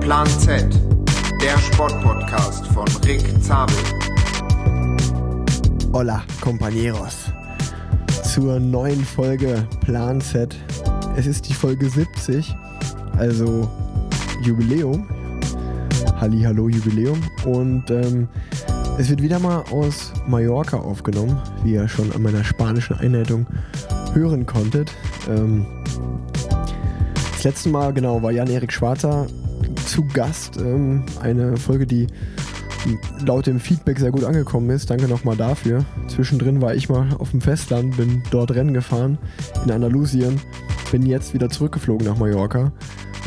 Plan Z, der Sportpodcast von Rick Zabel. Hola, compañeros. Zur neuen Folge Plan Z. Es ist die Folge 70, also Jubiläum. Hallo, Jubiläum. Und ähm, es wird wieder mal aus Mallorca aufgenommen, wie ihr schon an meiner spanischen Einleitung hören konntet. Ähm, das letzte Mal, genau, war Jan-Erik Schwarzer zu Gast. Ähm, eine Folge, die laut dem Feedback sehr gut angekommen ist. Danke nochmal dafür. Zwischendrin war ich mal auf dem Festland, bin dort Rennen gefahren in Andalusien, bin jetzt wieder zurückgeflogen nach Mallorca,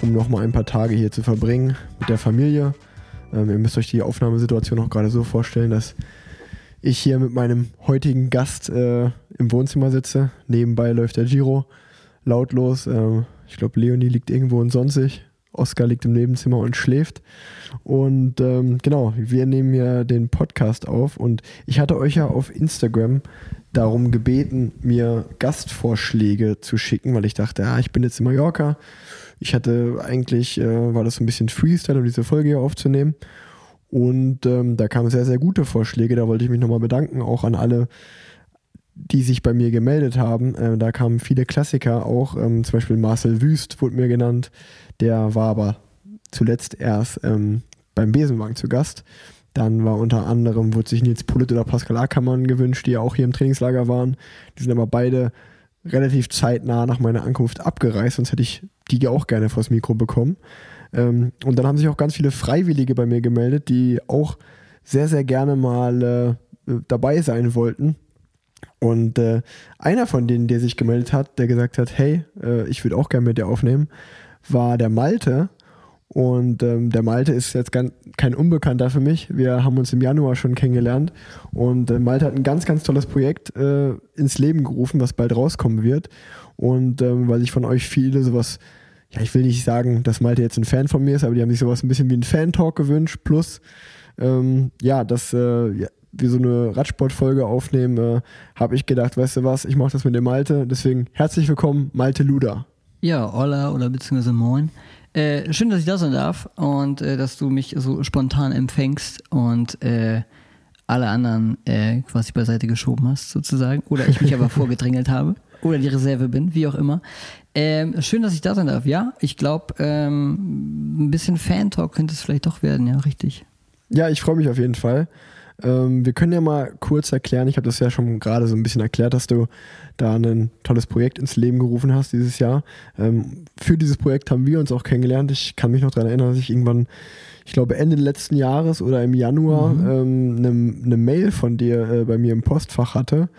um nochmal ein paar Tage hier zu verbringen mit der Familie. Ähm, ihr müsst euch die Aufnahmesituation auch gerade so vorstellen, dass ich hier mit meinem heutigen Gast äh, im Wohnzimmer sitze. Nebenbei läuft der Giro lautlos. Ähm, ich glaube, Leonie liegt irgendwo in Sonsig Oskar liegt im Nebenzimmer und schläft. Und ähm, genau, wir nehmen ja den Podcast auf und ich hatte euch ja auf Instagram darum gebeten, mir Gastvorschläge zu schicken, weil ich dachte, ja, ich bin jetzt in Mallorca. Ich hatte eigentlich, äh, war das so ein bisschen Freestyle, um diese Folge hier aufzunehmen. Und ähm, da kamen sehr, sehr gute Vorschläge. Da wollte ich mich nochmal bedanken, auch an alle, die sich bei mir gemeldet haben. Äh, da kamen viele Klassiker auch, ähm, zum Beispiel Marcel Wüst wurde mir genannt. Der war aber zuletzt erst ähm, beim Besenwagen zu Gast. Dann war unter anderem, wurde sich Nils Pullet oder Pascal Ackermann gewünscht, die ja auch hier im Trainingslager waren. Die sind aber beide relativ zeitnah nach meiner Ankunft abgereist, sonst hätte ich die auch gerne vors Mikro bekommen. Ähm, und dann haben sich auch ganz viele Freiwillige bei mir gemeldet, die auch sehr, sehr gerne mal äh, dabei sein wollten. Und äh, einer von denen, der sich gemeldet hat, der gesagt hat, hey, äh, ich würde auch gerne mit dir aufnehmen, war der Malte. Und ähm, der Malte ist jetzt ganz, kein Unbekannter für mich. Wir haben uns im Januar schon kennengelernt. Und äh, Malte hat ein ganz, ganz tolles Projekt äh, ins Leben gerufen, was bald rauskommen wird. Und ähm, weil sich von euch viele sowas, ja, ich will nicht sagen, dass Malte jetzt ein Fan von mir ist, aber die haben sich sowas ein bisschen wie ein Fan-Talk gewünscht. Plus, ähm, ja, dass äh, ja, wir so eine Radsportfolge aufnehmen, äh, habe ich gedacht, weißt du was, ich mache das mit dem Malte. Deswegen herzlich willkommen, Malte Luda. Ja, hola oder beziehungsweise moin. Äh, schön, dass ich da sein darf und äh, dass du mich so spontan empfängst und äh, alle anderen äh, quasi beiseite geschoben hast, sozusagen. Oder ich mich aber vorgedrängelt habe. Oder die Reserve bin, wie auch immer. Ähm, schön, dass ich da sein darf. Ja, ich glaube, ähm, ein bisschen Fan-Talk könnte es vielleicht doch werden, ja, richtig. Ja, ich freue mich auf jeden Fall. Ähm, wir können ja mal kurz erklären, ich habe das ja schon gerade so ein bisschen erklärt, dass du da ein tolles Projekt ins Leben gerufen hast dieses Jahr. Ähm, für dieses Projekt haben wir uns auch kennengelernt. Ich kann mich noch daran erinnern, dass ich irgendwann, ich glaube Ende letzten Jahres oder im Januar mhm. ähm, eine, eine, Mail von dir äh, bei mir im Postfach hatte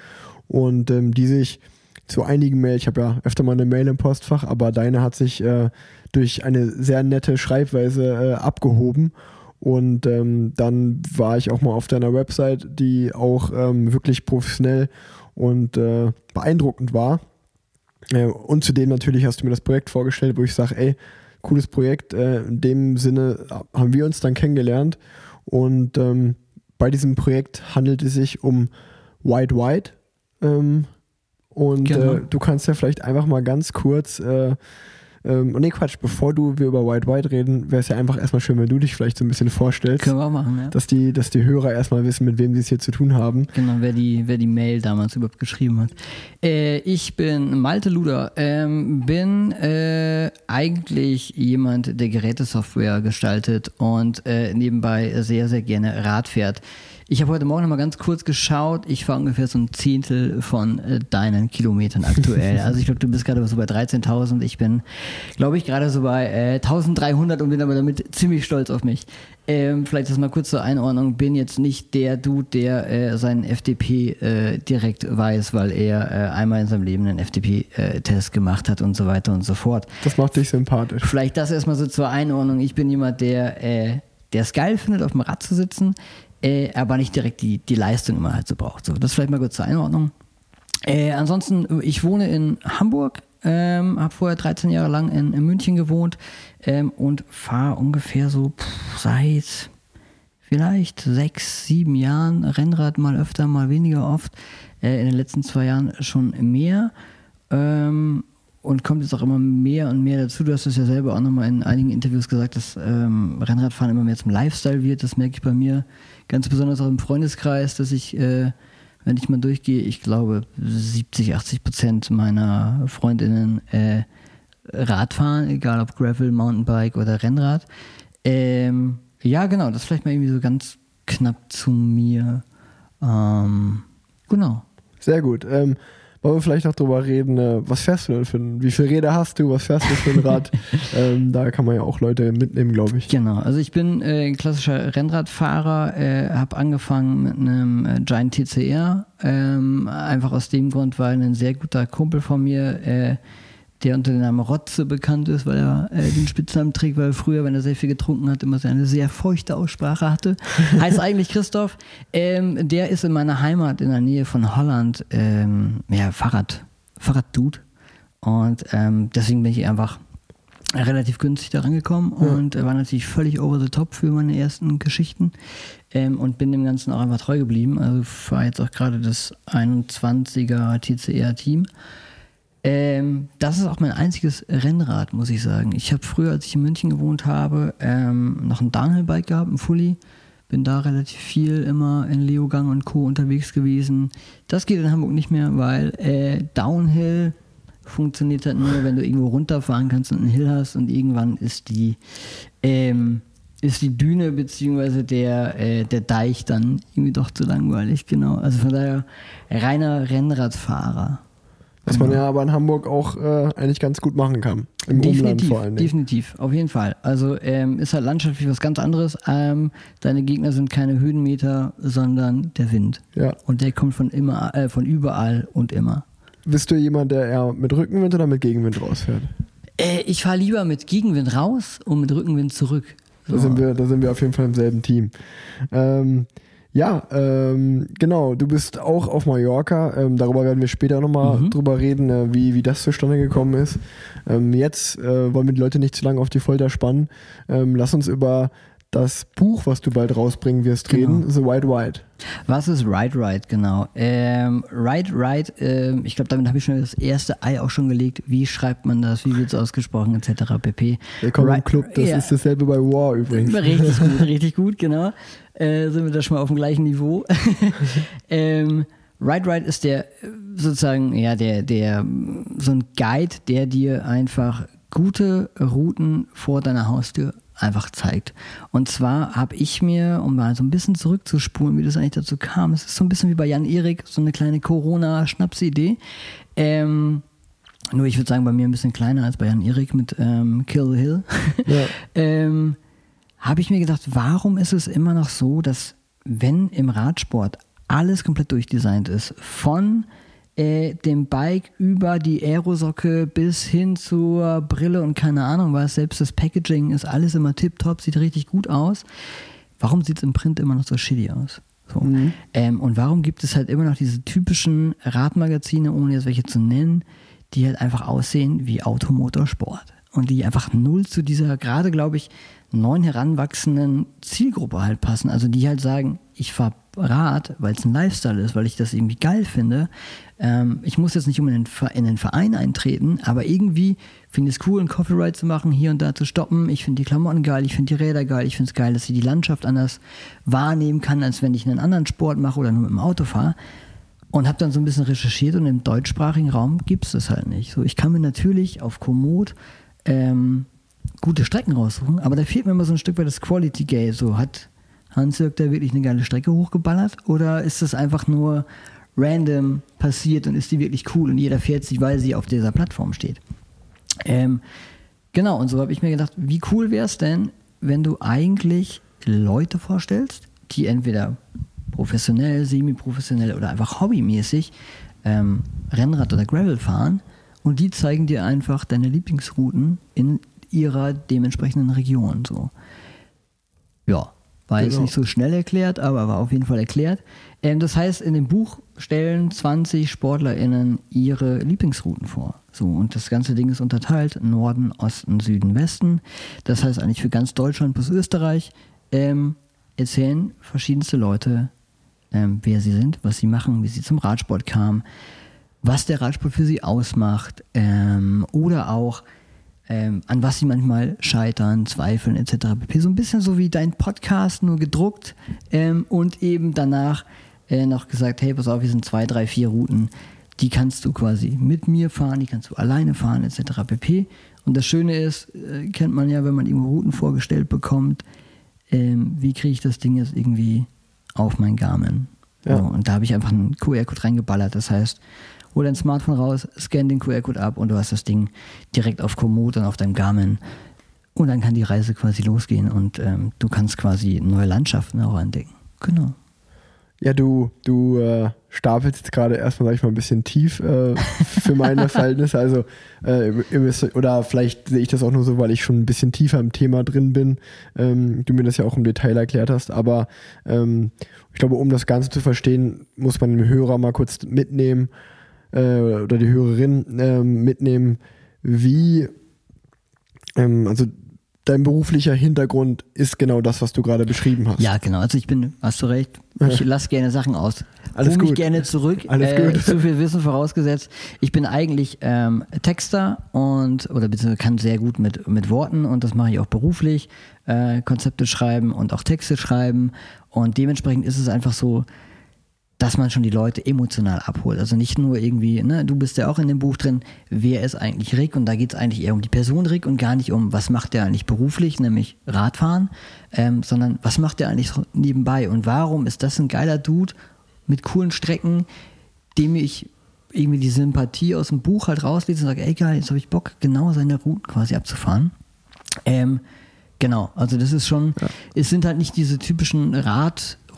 und ähm, die sich zu einigen Mail, ich habe ja öfter mal eine Mail im Postfach, aber deine hat sich äh, durch eine sehr nette Schreibweise äh, abgehoben und ähm, dann war ich auch mal auf deiner Website, die auch ähm, wirklich professionell und äh, beeindruckend war. Äh, und zudem natürlich hast du mir das Projekt vorgestellt, wo ich sage, ey, cooles Projekt. Äh, in dem Sinne haben wir uns dann kennengelernt. Und ähm, bei diesem Projekt handelt es sich um White White. Ähm, und genau. Äh, du kannst ja vielleicht einfach mal ganz kurz äh, ähm, nee, Quatsch, bevor du wir über White White reden, wäre es ja einfach erstmal schön, wenn du dich vielleicht so ein bisschen vorstellst. Können wir auch machen, ja. Dass die, dass die Hörer erstmal wissen, mit wem sie es hier zu tun haben. Genau, wer die, wer die Mail damals überhaupt geschrieben hat. Äh, ich bin Malte Luder, ähm, bin äh, eigentlich jemand, der Gerätesoftware gestaltet und äh, nebenbei sehr, sehr gerne Rad fährt. Ich habe heute Morgen noch mal ganz kurz geschaut. Ich fahre ungefähr so ein Zehntel von äh, deinen Kilometern aktuell. Also ich glaube, du bist gerade so bei 13.000. Ich bin, glaube ich, gerade so bei äh, 1.300 und bin aber damit ziemlich stolz auf mich. Ähm, vielleicht das mal kurz zur Einordnung. Bin jetzt nicht der Dude, der äh, seinen FDP äh, direkt weiß, weil er äh, einmal in seinem Leben einen FDP-Test äh, gemacht hat und so weiter und so fort. Das macht dich sympathisch. Vielleicht das erstmal so zur Einordnung. Ich bin jemand, der äh, der es geil findet, auf dem Rad zu sitzen äh, aber nicht direkt die, die Leistung immer halt so braucht. So, das vielleicht mal kurz zur Einordnung. Äh, ansonsten, ich wohne in Hamburg, ähm, habe vorher 13 Jahre lang in, in München gewohnt ähm, und fahre ungefähr so pff, seit vielleicht sechs, sieben Jahren. Rennrad mal öfter, mal weniger oft. Äh, in den letzten zwei Jahren schon mehr. Ähm, und kommt jetzt auch immer mehr und mehr dazu. Du hast es ja selber auch nochmal in einigen Interviews gesagt, dass ähm, Rennradfahren immer mehr zum Lifestyle wird. Das merke ich bei mir ganz besonders auch im Freundeskreis, dass ich, äh, wenn ich mal durchgehe, ich glaube 70, 80 Prozent meiner Freundinnen äh, Radfahren, egal ob Gravel, Mountainbike oder Rennrad. Ähm, ja, genau, das vielleicht mal irgendwie so ganz knapp zu mir. Ähm, genau. Sehr gut. Ähm, wollen wir vielleicht noch drüber reden, äh, was fährst du denn für ein, wie viele Räder hast du, was fährst du für ein Rad? ähm, da kann man ja auch Leute mitnehmen, glaube ich. Genau, also ich bin äh, ein klassischer Rennradfahrer, äh, habe angefangen mit einem äh, Giant TCR, ähm, einfach aus dem Grund, weil ein sehr guter Kumpel von mir äh, der unter dem Namen Rotze bekannt ist, weil er äh, den Spitznamen trägt, weil er früher, wenn er sehr viel getrunken hat, immer eine sehr feuchte Aussprache hatte. heißt eigentlich Christoph. Ähm, der ist in meiner Heimat in der Nähe von Holland, ähm, ja, Fahrrad, Fahrraddude. Und ähm, deswegen bin ich einfach relativ günstig da rangekommen ja. und war natürlich völlig over the top für meine ersten Geschichten ähm, und bin dem Ganzen auch einfach treu geblieben. Also war jetzt auch gerade das 21er TCR-Team ähm, das ist auch mein einziges Rennrad, muss ich sagen. Ich habe früher, als ich in München gewohnt habe, ähm, noch ein Downhill-Bike gehabt, ein Fully. Bin da relativ viel immer in Leogang und Co. unterwegs gewesen. Das geht in Hamburg nicht mehr, weil äh, Downhill funktioniert halt nur, wenn du irgendwo runterfahren kannst und einen Hill hast und irgendwann ist die, ähm, ist die Düne bzw. Der, äh, der Deich dann irgendwie doch zu langweilig, genau. Also von daher reiner Rennradfahrer. Was man ja aber in Hamburg auch äh, eigentlich ganz gut machen kann. Im definitiv, Umland vor allem. Definitiv, auf jeden Fall. Also ähm, ist halt landschaftlich was ganz anderes. Ähm, deine Gegner sind keine Höhenmeter, sondern der Wind. Ja. Und der kommt von immer, äh, von überall und immer. Bist du jemand, der eher mit Rückenwind oder mit Gegenwind rausfährt? Äh, ich fahre lieber mit Gegenwind raus und mit Rückenwind zurück. So. Da, sind wir, da sind wir auf jeden Fall im selben Team. Ähm, ja, ähm, genau. Du bist auch auf Mallorca. Ähm, darüber werden wir später nochmal mhm. drüber reden, äh, wie, wie das zustande gekommen ist. Ähm, jetzt äh, wollen wir die Leute nicht zu lange auf die Folter spannen. Ähm, lass uns über das Buch, was du bald rausbringen wirst, genau. reden, The White White. Was ist Ride Ride, genau? Ähm, Ride Ride, äh, ich glaube, damit habe ich schon das erste Ei auch schon gelegt. Wie schreibt man das? Wie wird es ausgesprochen, etc. pp. Willkommen Ride, im Club, das ja. ist dasselbe bei War übrigens. Richtig gut, richtig gut, genau. Äh, sind wir da schon mal auf dem gleichen Niveau. ähm, Ride Ride ist der sozusagen, ja, der, der, so ein Guide, der dir einfach gute Routen vor deiner Haustür einfach zeigt. Und zwar habe ich mir, um mal so ein bisschen zurückzuspulen, wie das eigentlich dazu kam, es ist so ein bisschen wie bei Jan Erik, so eine kleine Corona-Schnapsidee. Ähm, nur ich würde sagen, bei mir ein bisschen kleiner als bei Jan Erik mit ähm, Kill the Hill. Ja. ähm, habe ich mir gedacht, warum ist es immer noch so, dass wenn im Radsport alles komplett durchdesignt ist, von äh, dem Bike über die Aerosocke bis hin zur Brille und keine Ahnung was, selbst das Packaging ist alles immer tipptopp, sieht richtig gut aus. Warum sieht es im Print immer noch so shitty aus? So. Mhm. Ähm, und warum gibt es halt immer noch diese typischen Radmagazine, ohne jetzt welche zu nennen, die halt einfach aussehen wie Automotorsport und die einfach null zu dieser, gerade glaube ich, neuen heranwachsenden Zielgruppe halt passen. Also die halt sagen, ich fahre Rad, weil es ein Lifestyle ist, weil ich das irgendwie geil finde. Ähm, ich muss jetzt nicht in den, in den Verein eintreten, aber irgendwie finde ich es cool, einen Coffee Ride zu machen, hier und da zu stoppen. Ich finde die Klamotten geil, ich finde die Räder geil, ich finde es geil, dass ich die Landschaft anders wahrnehmen kann, als wenn ich einen anderen Sport mache oder nur mit dem Auto fahre. Und habe dann so ein bisschen recherchiert und im deutschsprachigen Raum gibt es das halt nicht. So, ich kann mir natürlich auf Komoot ähm, gute Strecken raussuchen, aber da fehlt mir immer so ein Stück weit das Quality Gate. So hat Hans-Jörg da wirklich eine geile Strecke hochgeballert oder ist das einfach nur random passiert und ist die wirklich cool und jeder fährt sie, weil sie auf dieser Plattform steht? Ähm, genau, und so habe ich mir gedacht, wie cool wäre es denn, wenn du eigentlich Leute vorstellst, die entweder professionell, semi-professionell oder einfach hobbymäßig ähm, Rennrad oder Gravel fahren und die zeigen dir einfach deine Lieblingsrouten in ihrer dementsprechenden Region. So. Ja, war genau. jetzt nicht so schnell erklärt, aber war auf jeden Fall erklärt. Ähm, das heißt, in dem Buch stellen 20 SportlerInnen ihre Lieblingsrouten vor. So, und das ganze Ding ist unterteilt: Norden, Osten, Süden, Westen. Das heißt eigentlich für ganz Deutschland bis Österreich. Ähm, erzählen verschiedenste Leute, ähm, wer sie sind, was sie machen, wie sie zum Radsport kamen, was der Radsport für sie ausmacht ähm, oder auch ähm, an was sie manchmal scheitern, zweifeln etc. pp. So ein bisschen so wie dein Podcast, nur gedruckt ähm, und eben danach äh, noch gesagt, hey, pass auf, hier sind zwei, drei, vier Routen, die kannst du quasi mit mir fahren, die kannst du alleine fahren etc. pp. Und das Schöne ist, äh, kennt man ja, wenn man irgendwo Routen vorgestellt bekommt, ähm, wie kriege ich das Ding jetzt irgendwie auf mein Garmin? Ja. So, und da habe ich einfach einen QR-Code reingeballert. Das heißt, hol dein Smartphone raus, scan den QR-Code ab und du hast das Ding direkt auf Komoot und auf deinem Garmin. Und dann kann die Reise quasi losgehen und ähm, du kannst quasi neue Landschaften auch entdecken. Genau. Ja, du, du äh, stapelst jetzt gerade erstmal, sag ich mal, ein bisschen tief äh, für meine Verhältnisse. Also, äh, oder vielleicht sehe ich das auch nur so, weil ich schon ein bisschen tiefer im Thema drin bin. Ähm, du mir das ja auch im Detail erklärt hast. Aber ähm, ich glaube, um das Ganze zu verstehen, muss man den Hörer mal kurz mitnehmen äh, oder die Hörerin ähm, mitnehmen, wie, ähm, also dein beruflicher Hintergrund ist genau das, was du gerade beschrieben hast. Ja, genau. Also ich bin, hast du recht, ich lasse gerne Sachen aus. Alles mich gut. gerne zurück. Alles äh, gut. Zu viel Wissen vorausgesetzt. Ich bin eigentlich ähm, Texter und oder beziehungsweise kann sehr gut mit, mit Worten und das mache ich auch beruflich. Äh, Konzepte schreiben und auch Texte schreiben. Und dementsprechend ist es einfach so, dass man schon die Leute emotional abholt. Also nicht nur irgendwie, ne, du bist ja auch in dem Buch drin, wer ist eigentlich Rick? Und da geht es eigentlich eher um die Person Rick und gar nicht um, was macht der eigentlich beruflich, nämlich Radfahren, ähm, sondern was macht der eigentlich nebenbei und warum ist das ein geiler Dude mit coolen Strecken, dem ich irgendwie die Sympathie aus dem Buch halt rauslese und sage, ey geil, jetzt habe ich Bock, genau seine Routen quasi abzufahren. Ähm, genau, also das ist schon, es sind halt nicht diese typischen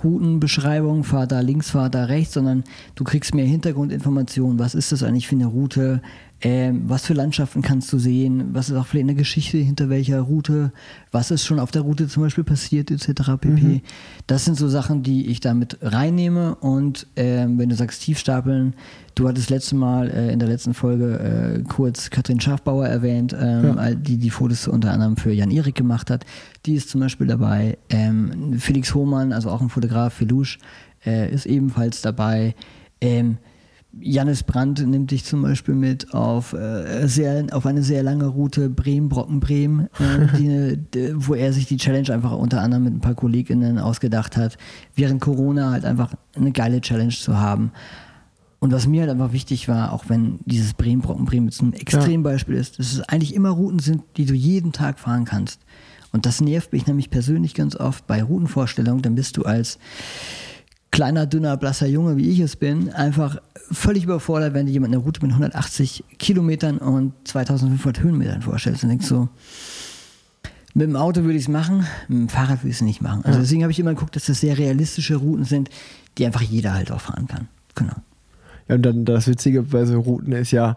Radroutenbeschreibungen, fahr da links, fahr da rechts, sondern du kriegst mehr Hintergrundinformationen, was ist das eigentlich für eine Route, ähm, was für Landschaften kannst du sehen, was ist auch vielleicht eine Geschichte hinter welcher Route, was ist schon auf der Route zum Beispiel passiert, etc. pp. Das sind so Sachen, die ich damit reinnehme und ähm, wenn du sagst Tiefstapeln, du hattest letzte Mal äh, in der letzten Folge äh, kurz Katrin Schafbauer erwähnt, ähm, Ja. die die Fotos unter anderem für Jan Erik gemacht hat. Die ist zum Beispiel dabei. Ähm, Felix Hohmann, also auch ein Fotograf, Felusch, äh, ist ebenfalls dabei. Ähm, Jannis Brandt nimmt dich zum Beispiel mit auf, äh, sehr, auf eine sehr lange Route Bremen-Brocken-Bremen, äh, die wo er sich die Challenge einfach unter anderem mit ein paar KollegInnen ausgedacht hat, während Corona halt einfach eine geile Challenge zu haben. Und was mir halt einfach wichtig war, auch wenn dieses Bremen-Brocken-Bremen jetzt ein Extrembeispiel ist, dass es eigentlich immer Routen sind, die du jeden Tag fahren kannst. Und das nervt mich nämlich persönlich ganz oft bei Routenvorstellungen. Dann bist du als kleiner, dünner, blasser Junge, wie ich es bin, einfach völlig überfordert, wenn dir jemand eine Route mit 180 Kilometern und 2500 Höhenmetern vorstellt. Und denkst so, mit dem Auto würde ich es machen, mit dem Fahrrad würde ich es nicht machen. Also deswegen habe ich immer geguckt, dass das sehr realistische Routen sind, die einfach jeder halt auch fahren kann. Genau. Ja, und dann das Witzige bei so Routen ist ja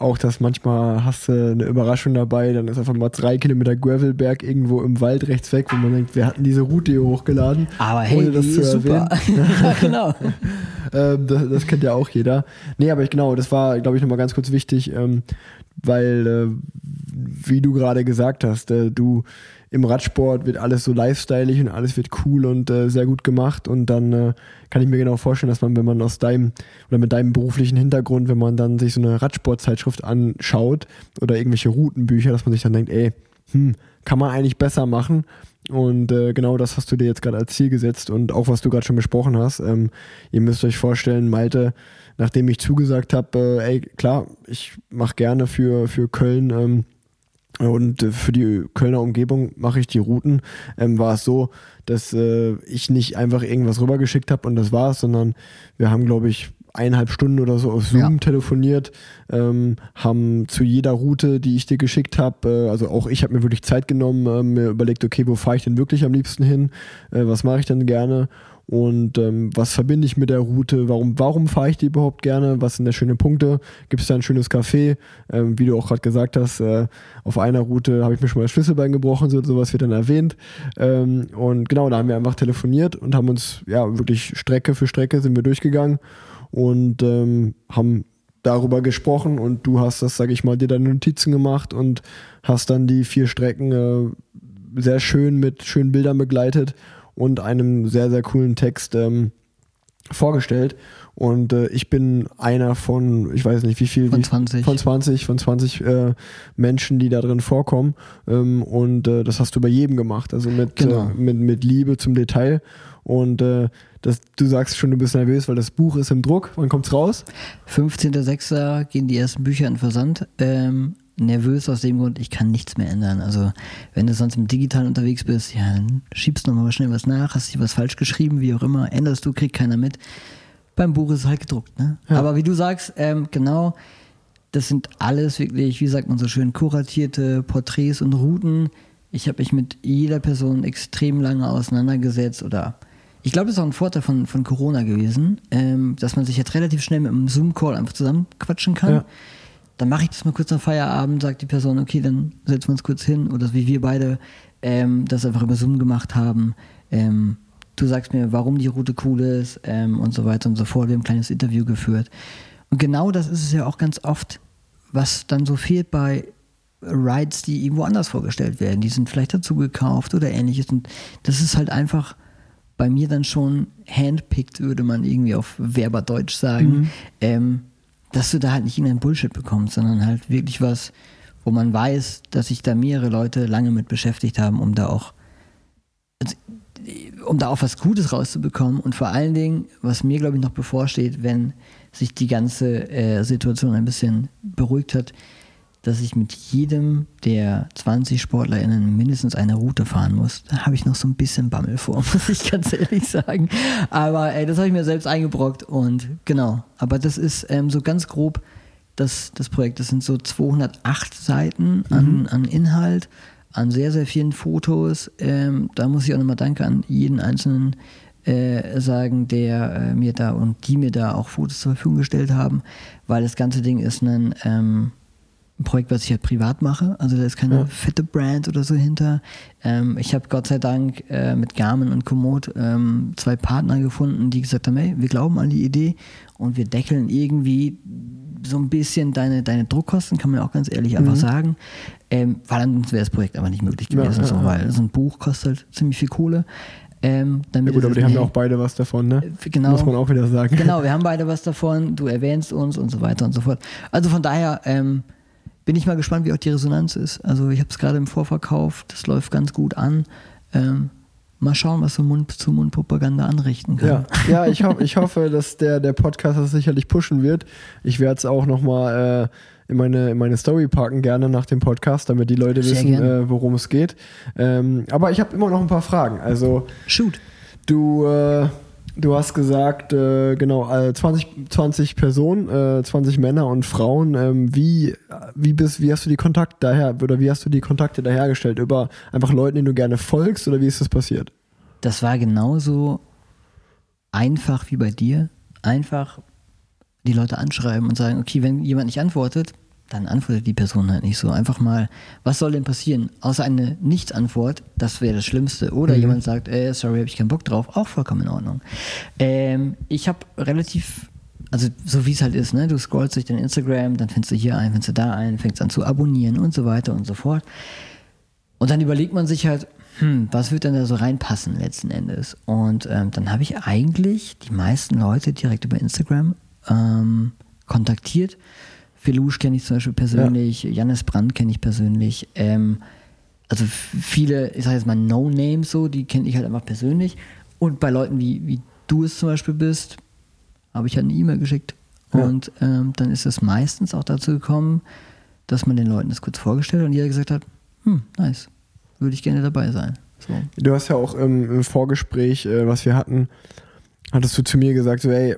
auch, dass manchmal hast du eine Überraschung dabei, dann ist einfach mal drei Kilometer Gravelberg irgendwo im Wald rechts weg, wo man denkt, wir hatten diese Route hier hochgeladen. Aber hey, ohne das die zu ist super. ja, genau. ähm, das, das kennt ja auch jeder. Nee, aber ich, genau, das war, glaube ich, nochmal ganz kurz wichtig, ähm, weil, äh, wie du gerade gesagt hast, äh, du im Radsport wird alles so lifestyleig und alles wird cool und äh, sehr gut gemacht und dann äh, kann ich mir genau vorstellen, dass man, wenn man aus deinem oder mit deinem beruflichen Hintergrund, wenn man dann sich so eine Radsportzeitschrift anschaut oder irgendwelche Routenbücher, dass man sich dann denkt, ey, hm, kann man eigentlich besser machen. Und äh, genau das hast du dir jetzt gerade als Ziel gesetzt und auch was du gerade schon besprochen hast. Ähm, ihr müsst euch vorstellen, Malte, nachdem ich zugesagt habe, äh, ey, klar, ich mache gerne für, für Köln ähm, und äh, für die Kölner Umgebung mache ich die Routen, ähm, war es so, dass äh, ich nicht einfach irgendwas rübergeschickt habe und das war's, sondern wir haben, glaube ich, eineinhalb Stunden oder so auf Zoom Ja. telefoniert, ähm, haben zu jeder Route, die ich dir geschickt habe, äh, also auch ich habe mir wirklich Zeit genommen, äh, mir überlegt, okay, wo fahre ich denn wirklich am liebsten hin, äh, was mache ich denn gerne und ähm, was verbinde ich mit der Route, warum, warum fahre ich die überhaupt gerne, was sind da schöne Punkte, gibt es da ein schönes Café, ähm, wie du auch gerade gesagt hast, äh, auf einer Route habe ich mir schon mal das Schlüsselbein gebrochen, so, sowas wird dann erwähnt. Ähm, und genau, da haben wir einfach telefoniert und haben uns, ja, wirklich Strecke für Strecke sind wir durchgegangen und ähm, haben darüber gesprochen und du hast das, sag ich mal, dir deine Notizen gemacht und hast dann die vier Strecken äh, sehr schön mit schönen Bildern begleitet und einem sehr, sehr coolen Text ähm, vorgestellt. Und äh, ich bin einer von, ich weiß nicht wie viel. Von wie, 20. Von 20, von 20 äh, Menschen, die da drin vorkommen. Ähm, und äh, das hast du bei jedem gemacht. Also mit, Genau. äh, mit, mit Liebe zum Detail. Und äh, das, du sagst schon, du bist nervös, weil das Buch ist im Druck. Wann kommt's raus? 15.06. gehen die ersten Bücher in Versand. Ähm, nervös aus dem Grund, ich kann nichts mehr ändern. Also, wenn du sonst im Digitalen unterwegs bist, ja, dann schiebst du nochmal schnell was nach, hast dir was falsch geschrieben, wie auch immer, änderst du, kriegt keiner mit. Beim Buch ist es halt gedruckt, ne? Aber wie du sagst, ähm, genau, das sind alles wirklich, wie sagt man so schön, kuratierte Porträts und Routen. Ich habe mich mit jeder Person extrem lange auseinandergesetzt oder ich glaube, das ist auch ein Vorteil von, von Corona gewesen, ähm, dass man sich jetzt relativ schnell mit einem Zoom-Call einfach zusammenquatschen kann. Ja. Dann mache ich das mal kurz am Feierabend, sagt die Person, okay, dann setzen wir uns kurz hin. Oder wie wir beide ähm, das einfach über Zoom gemacht haben. Ähm, du sagst mir, warum die Route cool ist ähm, und so weiter und so fort. Wir haben ein kleines Interview geführt. Und genau das ist es ja auch ganz oft, was dann so fehlt bei Rides, die irgendwo anders vorgestellt werden. Die sind vielleicht dazu gekauft oder ähnliches. Und das ist halt einfach bei mir dann schon handpicked, würde man irgendwie auf Werberdeutsch sagen, ähm, dass du da halt nicht irgendeinen Bullshit bekommst, sondern halt wirklich was, wo man weiß, dass sich da mehrere Leute lange mit beschäftigt haben, um da auch also, um da auch was Gutes rauszubekommen. Und vor allen Dingen, was mir glaube ich noch bevorsteht, wenn sich die ganze äh, Situation ein bisschen beruhigt hat, dass ich mit jedem der 20 SportlerInnen mindestens eine Route fahren muss. Da habe ich noch so ein bisschen Bammel vor, muss ich ganz ehrlich sagen. Aber ey, das habe ich mir selbst eingebrockt und genau. Aber das ist ähm, so ganz grob das, das Projekt. Das sind so 208 Seiten an, an Inhalt, an sehr, sehr vielen Fotos. Ähm, da muss ich auch nochmal Danke an jeden einzelnen äh, sagen, der äh, mir da und die mir da auch Fotos zur Verfügung gestellt haben, weil das ganze Ding ist ein, ähm, ein Projekt, was ich halt privat mache. Also da ist keine Ja. fette Brand oder so hinter. Ähm, ich habe Gott sei Dank äh, mit Garmin und Komoot ähm, zwei Partner gefunden, die gesagt haben, hey, wir glauben an die Idee und wir deckeln irgendwie so ein bisschen deine, deine Druckkosten, kann man ja auch ganz ehrlich einfach sagen. Ähm, weil ansonsten wäre das Projekt aber nicht möglich gewesen, ja, so, weil so ein Buch kostet halt ziemlich viel Kohle. Ähm, Ja gut, aber die haben ja auch beide was davon, ne? genau. Muss man auch wieder sagen. Genau, wir haben beide was davon, du erwähnst uns und so weiter und so fort. Also von daher ähm, bin ich mal gespannt, wie auch die Resonanz ist. Also ich habe es gerade im Vorverkauf, das läuft ganz gut an. Ähm, mal schauen, was so Mund-zu-Mund-Propaganda anrichten kann. Ja, ja ich, ho ich hoffe, dass der, der Podcast das sicherlich pushen wird. Ich werde es auch nochmal äh, in, meine, in meine Story packen, gerne nach dem Podcast, damit die Leute Sehr wissen, äh, worum es geht. Ähm, aber ich habe immer noch ein paar Fragen. Also Shoot. du, äh, du hast gesagt, äh, genau, äh, 20, 20 Personen, äh, 20 Männer und Frauen. Ähm, wie, wie, bist, wie hast du die Kontakte daher oder wie hast du die Kontakte dahergestellt? Über einfach Leuten, denen du gerne folgst oder wie ist das passiert? Das war genauso einfach wie bei dir. Einfach die Leute anschreiben und sagen, okay, wenn jemand nicht antwortet, dann antwortet die Person halt nicht so. Einfach mal, was soll denn passieren? Außer eine Nicht-Antwort, das wäre das Schlimmste. Oder jemand sagt, äh, sorry, habe ich keinen Bock drauf, auch vollkommen in Ordnung. Ähm, ich habe relativ, also so wie es halt ist, ne? Du scrollst durch dein Instagram, dann findest du hier ein, findest du da ein, fängst an zu abonnieren und so weiter und so fort. Und dann überlegt man sich halt, hm, was wird denn da so reinpassen letzten Endes? Und ähm, dann habe ich eigentlich die meisten Leute direkt über Instagram ähm, kontaktiert. Felush kenne ich zum Beispiel persönlich, Jannis Brandt kenne ich persönlich. Ähm, also viele, ich sage jetzt mal No-Names so, die kenne ich halt einfach persönlich. Und bei Leuten wie, wie du es zum Beispiel bist, habe ich halt eine E-Mail geschickt. Ja. Und ähm, dann ist es meistens auch dazu gekommen, dass man den Leuten das kurz vorgestellt hat und jeder gesagt hat, hm, nice, würde ich gerne dabei sein. So. Du hast ja auch im, im Vorgespräch, äh, was wir hatten, hattest du zu mir gesagt, so, ey,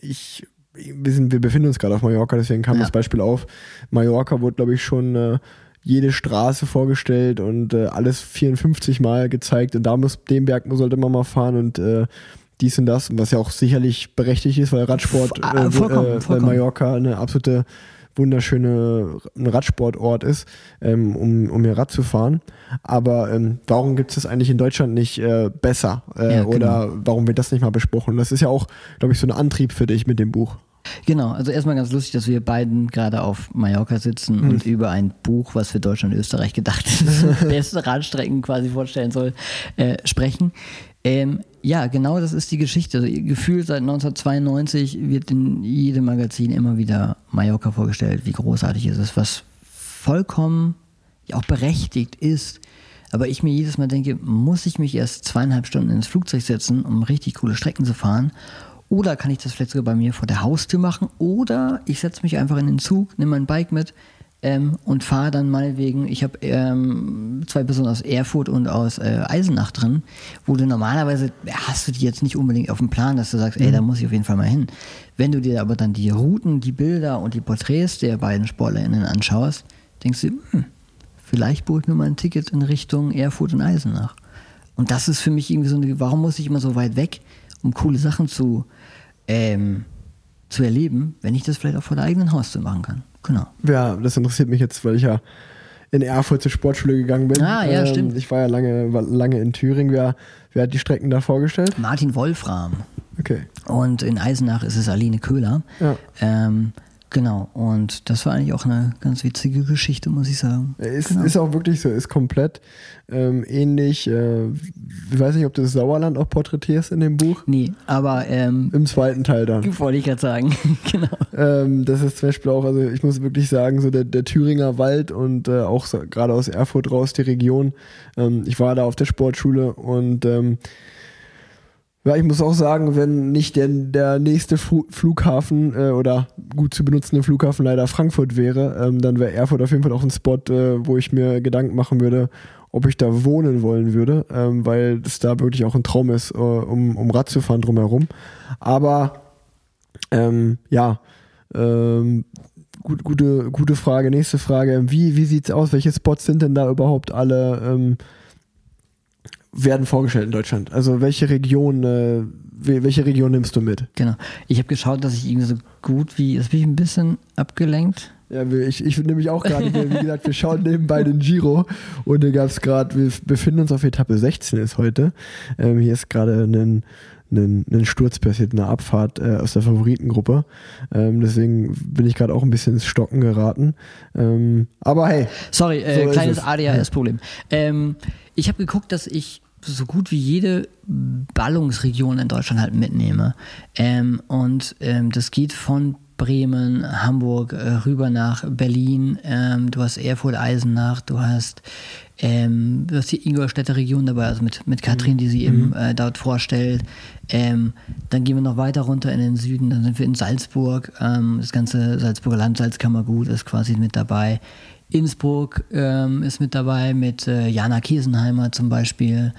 ich, wir, sind, wir befinden uns gerade auf Mallorca, deswegen kam Ja. das Beispiel auf. Mallorca wurde, glaube ich, schon äh, jede Straße vorgestellt und äh, alles 54 Mal gezeigt und da muss, den Berg sollte man mal fahren und äh, dies und das, was ja auch sicherlich berechtigt ist, weil Radsport, äh, vollkommen, äh, vollkommen. Mallorca eine absolute wunderschöne ein Radsportort ist, ähm, um, um hier Rad zu fahren. Aber ähm, warum gibt es das eigentlich in Deutschland nicht äh, besser? Äh, Ja, genau. Oder warum wird das nicht mal besprochen? Das ist ja auch, glaube ich, so ein Antrieb für dich mit dem Buch. Genau, also erstmal ganz lustig, dass wir beiden gerade auf Mallorca sitzen Mhm. und über ein Buch, was für Deutschland und Österreich gedacht ist, beste Radstrecken quasi vorstellen soll, äh, sprechen. Ähm, ja, genau das ist die Geschichte. Gefühlt seit 1992 wird in jedem Magazin immer wieder Mallorca vorgestellt, wie großartig es ist, was vollkommen auch berechtigt ist. Aber ich mir jedes Mal denke, muss ich mich erst zweieinhalb Stunden ins Flugzeug setzen, um richtig coole Strecken zu fahren? Oder kann ich das vielleicht sogar bei mir vor der Haustür machen? Oder ich setze mich einfach in den Zug, nehme mein Bike mit ähm, und fahre dann meinetwegen, ich habe ähm, zwei Personen aus Erfurt und aus äh, Eisenach drin, wo du normalerweise ja, hast du die jetzt nicht unbedingt auf dem Plan, dass du sagst, ey, da muss ich auf jeden Fall mal hin. Wenn du dir aber dann die Routen, die Bilder und die Porträts der beiden SportlerInnen anschaust, denkst du, hm, vielleicht buche ich mir mal ein Ticket in Richtung Erfurt und Eisenach. Und das ist für mich irgendwie so eine, warum muss ich immer so weit weg, um coole Sachen zu, ähm, zu erleben, wenn ich das vielleicht auch vor der eigenen Haustür machen kann. Genau. Ja, das interessiert mich jetzt, weil ich ja in Erfurt zur Sportschule gegangen bin. Ähm, Ah, ja, stimmt. Ich war ja lange, war lange in Thüringen. Wer, wer hat die Strecken da vorgestellt? Martin Wolfram. Okay. Und in Eisenach ist es Aline Köhler. Ja. Ähm, genau. Und das war eigentlich auch eine ganz witzige Geschichte, muss ich sagen. Ist, genau. ist auch wirklich so, ist komplett ähm, ähnlich. Äh, ich weiß nicht, ob du das Sauerland auch porträtierst in dem Buch. nee, aber ähm, Im zweiten Teil dann. wollte ich gerade sagen. genau. Ähm, das ist zum Beispiel auch, also ich muss wirklich sagen, so der, der Thüringer Wald und äh, auch so, gerade aus Erfurt raus, die Region. Ähm, ich war da auf der Sportschule und ähm, ja, ich muss auch sagen, wenn nicht der, der nächste Flughafen äh, oder gut zu benutzende Flughafen leider Frankfurt wäre, ähm, dann wäre Erfurt auf jeden Fall auch ein Spot, äh, wo ich mir Gedanken machen würde, ob ich da wohnen wollen würde, ähm, weil es da wirklich auch ein Traum ist, äh, um, um Rad zu fahren drumherum. Aber ähm, ja, ähm, gut, gute, gute Frage. Nächste Frage. Wie, wie sieht's aus? Welche Spots sind denn da überhaupt alle, ähm, werden vorgestellt in Deutschland? Also welche Region, äh, wel- welche Region nimmst du mit? Genau. Ich habe geschaut, dass ich irgendwie so gut wie, jetzt bin ich ein bisschen abgelenkt. Ja, ich, ich nehme mich auch gerade, wie gesagt, wir schauen nebenbei den Giro und da gab es gerade, wir befinden uns auf Etappe 16 ist heute. Ähm, hier ist gerade ein, ein, ein Sturz passiert, eine Abfahrt äh, aus der Favoritengruppe. Ähm, deswegen bin ich gerade auch ein bisschen ins Stocken geraten. Ähm, aber hey, Sorry, äh, So kleines es. ADHS-Problem. Ähm, ich habe geguckt, dass ich so gut wie jede Ballungsregion in Deutschland halt mitnehme. Ähm, und ähm, das geht von Bremen, Hamburg, äh, rüber nach Berlin. Ähm, du hast Erfurt, Eisenach, du hast, ähm, du hast die Ingolstädter Region dabei, also mit, mit Katrin, die sie eben äh, dort vorstellt. Ähm, dann gehen wir noch weiter runter in den Süden, dann sind wir in Salzburg. Ähm, das ganze Salzburger Land, Salzkammergut ist quasi mit dabei. Innsbruck ähm, ist mit dabei, mit äh, Jana Kiesenheimer zum Beispiel.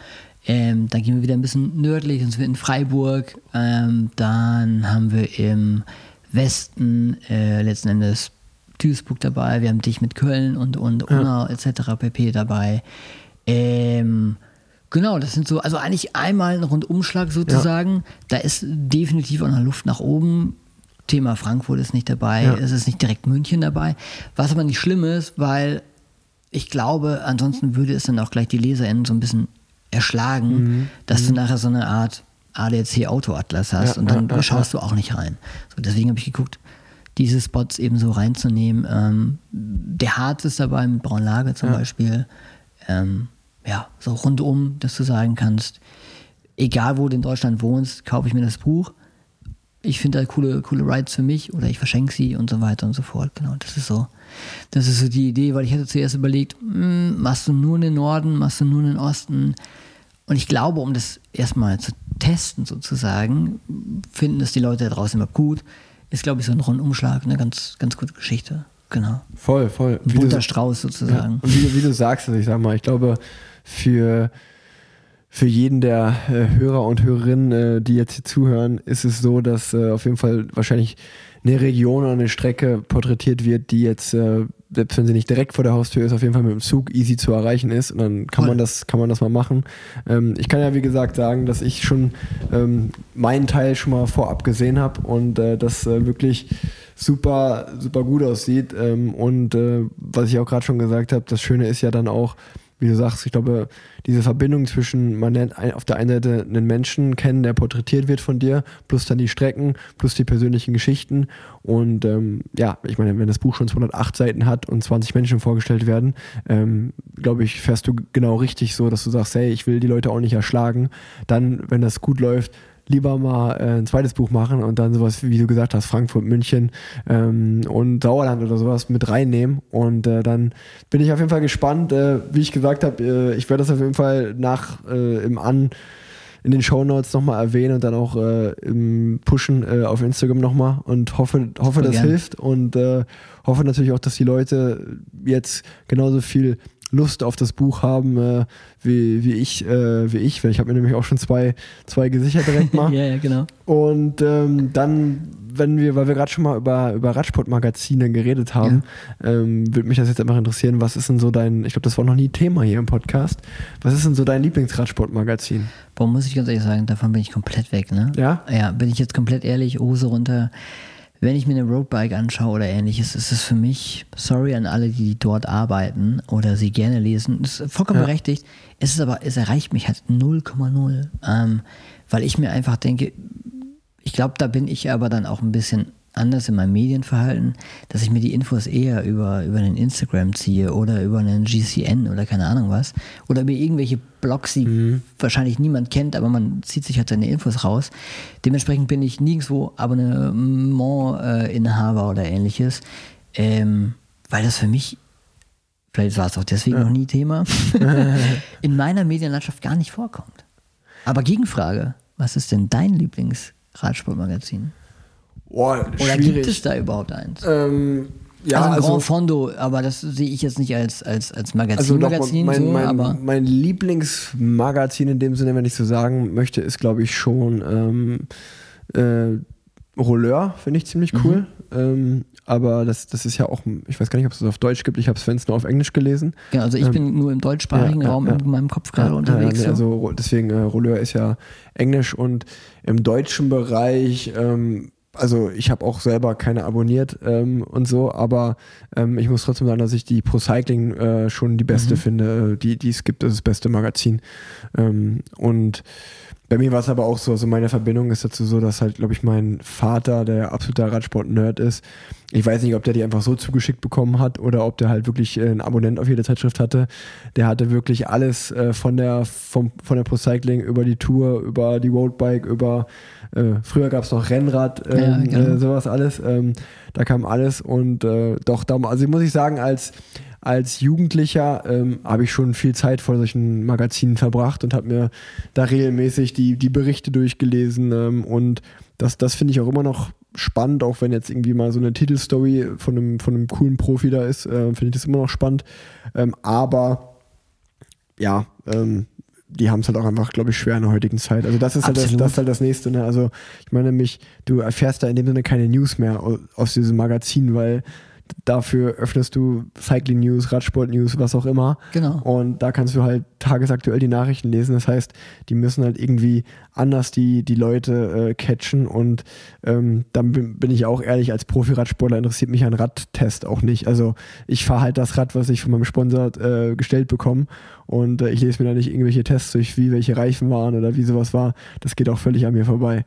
Ähm, dann gehen wir wieder ein bisschen nördlich, sind wir in Freiburg. Ähm, dann haben wir im Westen äh, letzten Endes Duisburg dabei. Wir haben dich mit Köln und, und Unna etc. pp. dabei. Ähm, genau, das sind so, also eigentlich einmal ein Rundumschlag sozusagen. Da ist definitiv auch noch Luft nach oben. Thema Frankfurt ist nicht dabei, Ja. es ist nicht direkt München dabei. Was aber nicht schlimm ist, weil ich glaube, ansonsten würde es dann auch gleich die LeserInnen so ein bisschen erschlagen, dass du nachher so eine Art ADAC Autoatlas hast Ja, und dann ja, schaust du auch nicht rein. So, deswegen habe ich geguckt, diese Spots eben so reinzunehmen. Ähm, der Harz ist dabei mit Braunlage zum Beispiel. Ähm, ja, so rundum, dass du sagen kannst, egal wo du in Deutschland wohnst, kaufe ich mir das Buch. Ich finde da coole, coole Rides für mich oder ich verschenke sie und so weiter und so fort. Genau, das ist so. Das ist so die Idee, weil ich hatte zuerst überlegt, hm, machst du nur in den Norden, machst du nur in den Osten? Und ich glaube, um das erstmal zu testen sozusagen, finden es die Leute da draußen immer gut, ist, glaube ich, so ein Rundumschlag eine ganz, ganz gute Geschichte. Genau. voll, voll. Ein bunter Strauß Ja. sozusagen. Und wie, wie du sagst, also ich sag mal, ich glaube, für, für jeden der äh, Hörer und Hörerinnen, äh, die jetzt hier zuhören, ist es so, dass äh, auf jeden Fall wahrscheinlich eine Region oder eine Strecke porträtiert wird, die jetzt, äh, selbst wenn sie nicht direkt vor der Haustür ist, auf jeden Fall mit dem Zug easy zu erreichen ist. Und dann kann Voll. man das, kann man das mal machen. Ähm, ich kann ja wie gesagt sagen, dass ich schon ähm, meinen Teil schon mal vorab gesehen habe und äh, das äh, wirklich super, super gut aussieht. Ähm, und äh, was ich auch gerade schon gesagt habe, das Schöne ist ja dann auch, wie du sagst, ich glaube, diese Verbindung zwischen, man lernt auf der einen Seite einen Menschen kennen, der porträtiert wird von dir, plus dann die Strecken, plus die persönlichen Geschichten. Und ähm, ja, ich meine, wenn das Buch schon 208 Seiten hat und 20 Menschen vorgestellt werden, ähm, glaube ich, fährst du genau richtig so, dass du sagst, hey, ich will die Leute auch nicht erschlagen. Dann, wenn das gut läuft, lieber mal äh, ein zweites Buch machen und dann sowas, wie du gesagt hast, Frankfurt, München ähm, und Sauerland oder sowas mit reinnehmen. Und äh, dann bin ich auf jeden Fall gespannt. Äh, wie ich gesagt habe, äh, ich werde das auf jeden Fall nach äh, im An in den Show Notes nochmal erwähnen und dann auch äh, im Pushen äh, auf Instagram nochmal und hoffe, hoffe das gern. hilft und äh, hoffe natürlich auch, dass die Leute jetzt genauso viel Lust auf das Buch haben äh, wie, wie ich, äh, wie ich, weil ich habe mir nämlich auch schon zwei, zwei gesichert direkt mal. ja, ja, genau. Und ähm, dann, wenn wir, weil wir gerade schon mal über, über Radsport-Magazine geredet haben, ja. ähm, würde mich das jetzt einfach interessieren, was ist denn so dein, ich glaube, das war noch nie Thema hier im Podcast, was ist denn so dein Lieblingsradsport-Magazin? Boah, muss ich ganz ehrlich sagen, davon bin ich komplett weg, ne? Ja? Ja, bin ich jetzt komplett ehrlich, Hose runter wenn ich mir eine Roadbike anschaue oder ähnliches, ist es für mich, sorry an alle, die dort arbeiten oder sie gerne lesen, ist vollkommen ja. berechtigt. Es ist aber, es erreicht mich halt 0,0. Ähm, weil ich mir einfach denke, ich glaube, da bin ich aber dann auch ein bisschen anders in meinem Medienverhalten, dass ich mir die Infos eher über, über einen Instagram ziehe oder über einen GCN oder keine Ahnung was. Oder über irgendwelche Blogs, die mhm. wahrscheinlich niemand kennt, aber man zieht sich halt seine Infos raus. Dementsprechend bin ich nirgendwo Abonnement-Inhaber oder ähnliches. Ähm, weil das für mich, vielleicht war es auch deswegen ja. noch nie Thema, in meiner Medienlandschaft gar nicht vorkommt. Aber Gegenfrage, was ist denn dein Lieblingsradsportmagazin? Boah, Oder gibt es da überhaupt eins? Ähm, ja, also, also Grand Fondo, aber das sehe ich jetzt nicht als, als, als Magazin, also Magazin mein, so, mein, aber mein Lieblingsmagazin in dem Sinne, wenn ich so sagen möchte, ist glaube ich schon ähm, äh, Rolleur, finde ich ziemlich cool. Mhm. Ähm, aber das, das ist ja auch, ich weiß gar nicht, ob es das auf Deutsch gibt, ich habe es nur auf Englisch gelesen. Ja, also ich ähm, bin nur im deutschsprachigen ja, Raum ja, in meinem Kopf gerade unterwegs. Nee, also deswegen, äh, Rolleur ist ja Englisch und im deutschen Bereich ähm, also ich habe auch selber keine abonniert ähm, und so, aber ähm, ich muss trotzdem sagen, dass ich die Pro Cycling äh, schon die beste mhm. finde, die, die es gibt, das ist das beste Magazin. Ähm, und bei mir war es aber auch so, also meine Verbindung ist dazu so, dass halt, glaube ich, mein Vater, der absoluter Radsport-Nerd ist, ich weiß nicht, ob der die einfach so zugeschickt bekommen hat oder ob der halt wirklich äh, einen Abonnent auf jede Zeitschrift hatte. Der hatte wirklich alles äh, von der vom, von der Pro Cycling über die Tour, über die Roadbike, über äh, früher gab es noch Rennrad, ähm, ja, genau. äh, sowas alles. Ähm, da kam alles und äh, doch, da, also muss ich sagen, als als Jugendlicher ähm, habe ich schon viel Zeit vor solchen Magazinen verbracht und habe mir da regelmäßig die, die Berichte durchgelesen. Ähm, und das, das finde ich auch immer noch spannend, auch wenn jetzt irgendwie mal so eine Titelstory von einem, von einem coolen Profi da ist, äh, finde ich das immer noch spannend. Ähm, aber ja, ähm, die haben es halt auch einfach, glaube ich, schwer in der heutigen Zeit. Also das ist halt das, das, ist halt das nächste. Ne? Also ich meine nämlich, du erfährst da in dem Sinne keine News mehr aus diesem Magazin, weil dafür öffnest du Cycling News, Radsport News, was auch immer. Genau. Und da kannst du halt tagesaktuell die Nachrichten lesen. Das heißt, die müssen halt irgendwie anders die, die Leute äh, catchen. Und ähm, dann bin, bin, ich auch ehrlich, als Profi-Radsportler interessiert mich ein Radtest auch nicht. Also ich fahre halt das Rad, was ich von meinem Sponsor äh, gestellt bekomme. Und äh, ich lese mir da nicht irgendwelche Tests durch, wie welche Reifen waren oder wie sowas war. Das geht auch völlig an mir vorbei.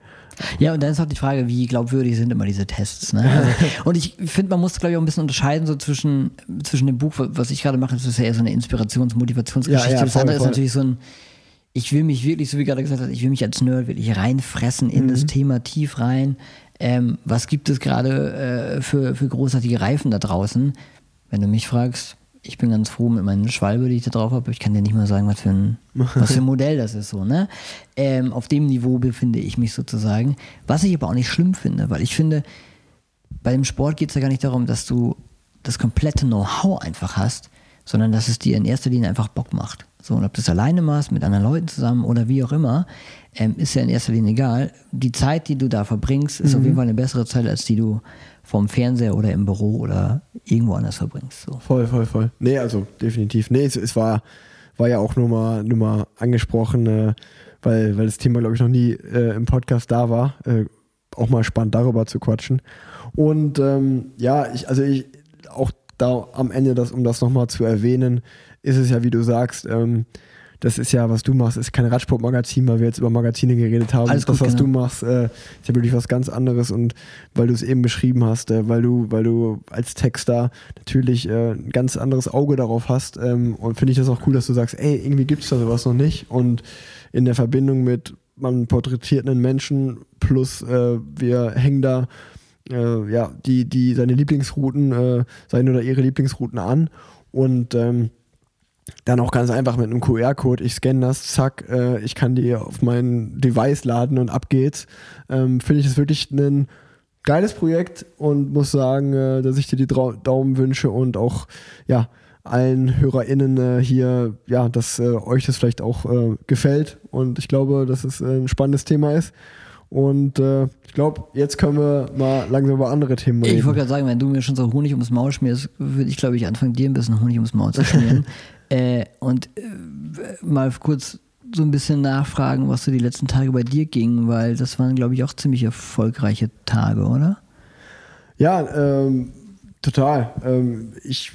Ja, und dann ist auch die Frage, wie glaubwürdig sind immer diese Tests. Ne? Also, und ich finde, man muss, glaube ich, auch ein bisschen unterscheiden so zwischen, zwischen dem Buch, was ich gerade mache, das ist ja eher so eine Inspirations-, Motivationsgeschichte. Ja, ja, andere ist natürlich so ein, ich will mich wirklich, so wie gerade gesagt hast, ich will mich als Nerd wirklich reinfressen in mhm. das Thema tief rein. Ähm, was gibt es gerade äh, für, für großartige Reifen da draußen? Wenn du mich fragst, ich bin ganz froh mit meinen Schwalbe, die ich da drauf habe. Ich kann dir nicht mal sagen, was für ein, was für ein Modell das ist, so, ne? Ähm, auf dem Niveau befinde ich mich sozusagen. Was ich aber auch nicht schlimm finde, weil ich finde, bei dem Sport geht es ja gar nicht darum, dass du das komplette Know-how einfach hast, sondern dass es dir in erster Linie einfach Bock macht. So, und ob du es alleine machst, mit anderen Leuten zusammen oder wie auch immer, ähm, ist ja in erster Linie egal. Die Zeit, die du da verbringst, ist mhm. auf jeden Fall eine bessere Zeit, als die du vom Fernseher oder im Büro oder irgendwo anders verbringst. So. Voll, voll, voll. Nee, also definitiv. Nee, es, es war, war ja auch nur mal, nur mal angesprochen, äh, weil, weil das Thema, glaube ich, noch nie äh, im Podcast da war. Äh, auch mal spannend darüber zu quatschen. Und ähm, ja, ich, also ich, auch da am Ende, das, um das nochmal zu erwähnen, ist es ja, wie du sagst, ähm, das ist ja, was du machst, ist kein Radsportmagazin, weil wir jetzt über Magazine geredet haben. Alles gut, das, was genau. du machst, äh, ist ja wirklich was ganz anderes und weil du es eben beschrieben hast, äh, weil du, weil du als Texter natürlich äh, ein ganz anderes Auge darauf hast ähm, und finde ich das auch cool, dass du sagst, ey, irgendwie gibt es da sowas noch nicht und in der Verbindung mit, man porträtiert einen Menschen plus äh, wir hängen da äh, ja, die, die seine Lieblingsrouten, äh, seine oder ihre Lieblingsrouten an und ähm, dann auch ganz einfach mit einem QR-Code, ich scanne das, zack, äh, ich kann die auf mein Device laden und ab geht's. Ähm, Finde ich das wirklich ein geiles Projekt und muss sagen, äh, dass ich dir die Drau Daumen wünsche und auch ja allen HörerInnen äh, hier, ja, dass äh, euch das vielleicht auch äh, gefällt und ich glaube, dass es äh, ein spannendes Thema ist. Und äh, ich glaube, jetzt können wir mal langsam über andere Themen reden. Ich wollte gerade sagen, wenn du mir schon so Honig ums Maul schmierst, würde ich, glaube ich, anfangen, dir ein bisschen Honig ums Maul zu schmieren. äh, und äh, mal kurz so ein bisschen nachfragen, was so die letzten Tage bei dir ging, weil das waren, glaube ich, auch ziemlich erfolgreiche Tage, oder? Ja, ähm, total. Ähm, ich,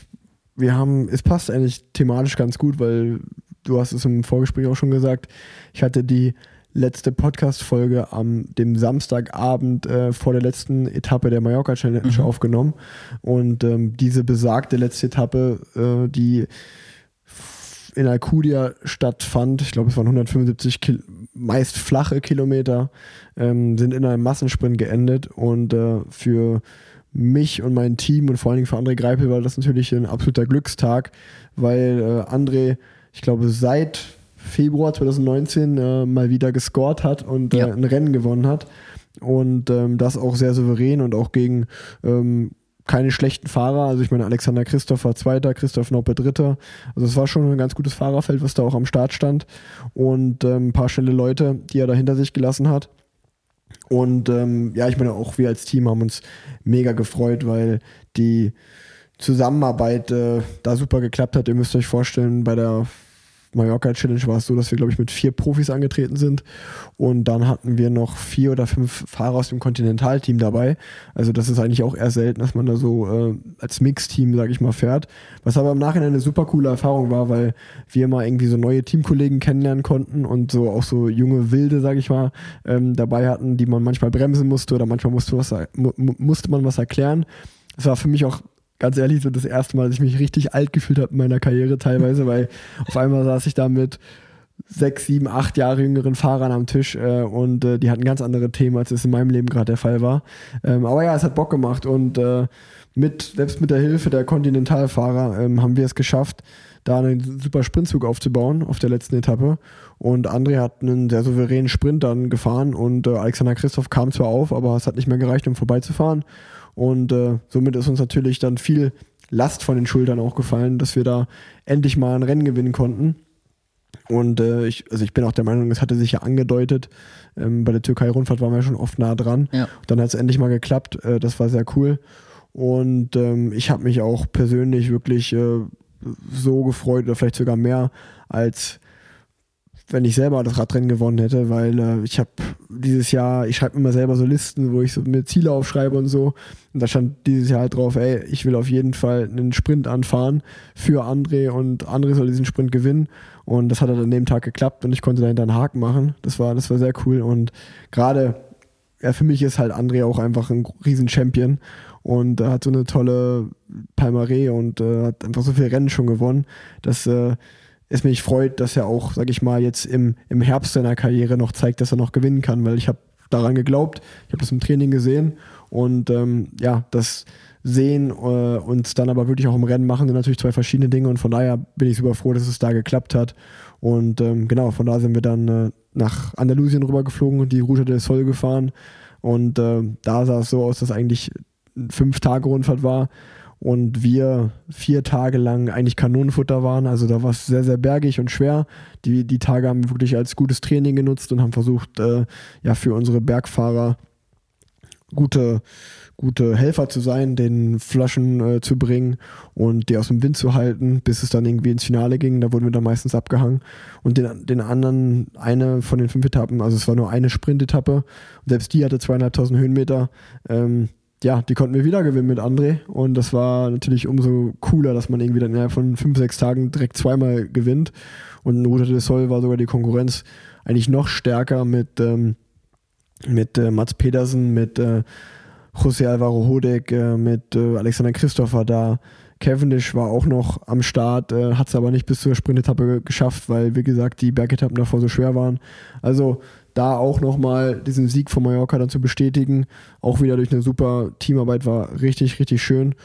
wir haben, es passt eigentlich thematisch ganz gut, weil du hast es im Vorgespräch auch schon gesagt. Ich hatte die letzte Podcast-Folge am dem Samstagabend äh, vor der letzten Etappe der Mallorca Challenge Mhm. aufgenommen. Und ähm, diese besagte letzte Etappe, äh, die in Alcudia stattfand, ich glaube es waren 175 Kil meist flache Kilometer, ähm, sind in einem Massensprint geendet und äh, für mich und mein Team und vor allen Dingen für André Greipel war das natürlich ein absoluter Glückstag, weil äh, André, ich glaube, seit Februar 2019 äh, mal wieder gescored hat und Ja. äh, ein Rennen gewonnen hat. Und ähm, das auch sehr souverän und auch gegen ähm, keine schlechten Fahrer. Also ich meine, Alexander Christoph war Zweiter, Christoph Noppe Dritter. Also es war schon ein ganz gutes Fahrerfeld, was da auch am Start stand. Und ähm, ein paar schnelle Leute, die er da hinter sich gelassen hat. Und ähm, ja, ich meine, auch wir als Team haben uns mega gefreut, weil die Zusammenarbeit äh, da super geklappt hat. Ihr müsst euch vorstellen, bei der Mallorca Challenge war es so, dass wir, glaube ich, mit vier Profis angetreten sind. Und dann hatten wir noch vier oder fünf Fahrer aus dem Kontinentalteam dabei. Also das ist eigentlich auch eher selten, dass man da so äh, als Mixteam, sage ich mal, fährt. Was aber im Nachhinein eine super coole Erfahrung war, weil wir mal irgendwie so neue Teamkollegen kennenlernen konnten und so auch so junge Wilde, sage ich mal, ähm, dabei hatten, die man manchmal bremsen musste oder manchmal musste, was, mu mu- musste man was erklären. Es war für mich auch ganz ehrlich so das erste Mal, dass ich mich richtig alt gefühlt habe in meiner Karriere teilweise, weil auf einmal saß ich da mit sechs, sieben, acht Jahre jüngeren Fahrern am Tisch äh, und äh, die hatten ganz andere Themen, als es in meinem Leben gerade der Fall war. Ähm, aber ja, es hat Bock gemacht und äh, mit, selbst mit der Hilfe der Kontinentalfahrer ähm, haben wir es geschafft, da einen super Sprintzug aufzubauen auf der letzten Etappe. Und André hat einen sehr souveränen Sprint dann gefahren und äh, Alexander Christoph kam zwar auf, aber es hat nicht mehr gereicht, um vorbeizufahren. Und äh, somit ist uns natürlich dann viel Last von den Schultern auch gefallen, dass wir da endlich mal ein Rennen gewinnen konnten. Und äh, ich, also ich bin auch der Meinung, es hatte sich ja angedeutet. Ähm, bei der Türkei-Rundfahrt waren wir schon oft nah dran. Ja. Dann hat es endlich mal geklappt. Äh, das war sehr cool. Und ähm, ich habe mich auch persönlich wirklich äh, so gefreut oder vielleicht sogar mehr als wenn ich selber das Radrennen gewonnen hätte, weil äh, ich habe dieses Jahr, ich schreibe immer selber so Listen, wo ich so mir Ziele aufschreibe und so. Und da stand dieses Jahr halt drauf, ey, ich will auf jeden Fall einen Sprint anfahren für André und André soll diesen Sprint gewinnen. Und das hat halt an dem Tag geklappt und ich konnte dahinter einen Haken machen. Das war, das war sehr cool. Und gerade, ja, für mich ist halt André auch einfach ein riesen Champion und er hat so eine tolle Palmarès und äh, hat einfach so viele Rennen schon gewonnen, dass äh, es mich freut, dass er auch, sag ich mal, jetzt im, im Herbst seiner Karriere noch zeigt, dass er noch gewinnen kann, weil ich habe daran geglaubt, ich habe das im Training gesehen und ähm, ja, das Sehen äh, und dann aber wirklich auch im Rennen machen sind natürlich zwei verschiedene Dinge und von daher bin ich super froh, dass es da geklappt hat und ähm, genau, von da sind wir dann äh, nach Andalusien rübergeflogen und die Route del Sol gefahren und äh, da sah es so aus, dass eigentlich fünf Tage Rundfahrt war und wir vier Tage lang eigentlich Kanonenfutter waren. Also da war es sehr, sehr bergig und schwer. Die, die Tage haben wir wirklich als gutes Training genutzt und haben versucht, äh, ja, für unsere Bergfahrer gute, gute Helfer zu sein, den Flaschen äh, zu bringen und die aus dem Wind zu halten, bis es dann irgendwie ins Finale ging. Da wurden wir dann meistens abgehangen. Und den, den anderen, eine von den fünf Etappen, also es war nur eine Sprintetappe, selbst die hatte zweieinhalbtausend Höhenmeter. Ähm, ja, die konnten wir wieder gewinnen mit André. Und das war natürlich umso cooler, dass man irgendwie dann innerhalb von fünf, sechs Tagen direkt zweimal gewinnt. Und Ruta de Sol war sogar die Konkurrenz eigentlich noch stärker mit, ähm, mit äh, Mats Pedersen, mit äh, José Alvaro Hodek, äh, mit äh, Alexander Christopher da. Cavendish war auch noch am Start, äh, hat es aber nicht bis zur Sprintetappe geschafft, weil, wie gesagt, die Bergetappen davor so schwer waren. Also da auch nochmal diesen Sieg von Mallorca dann zu bestätigen, auch wieder durch eine super Teamarbeit war richtig, richtig schön.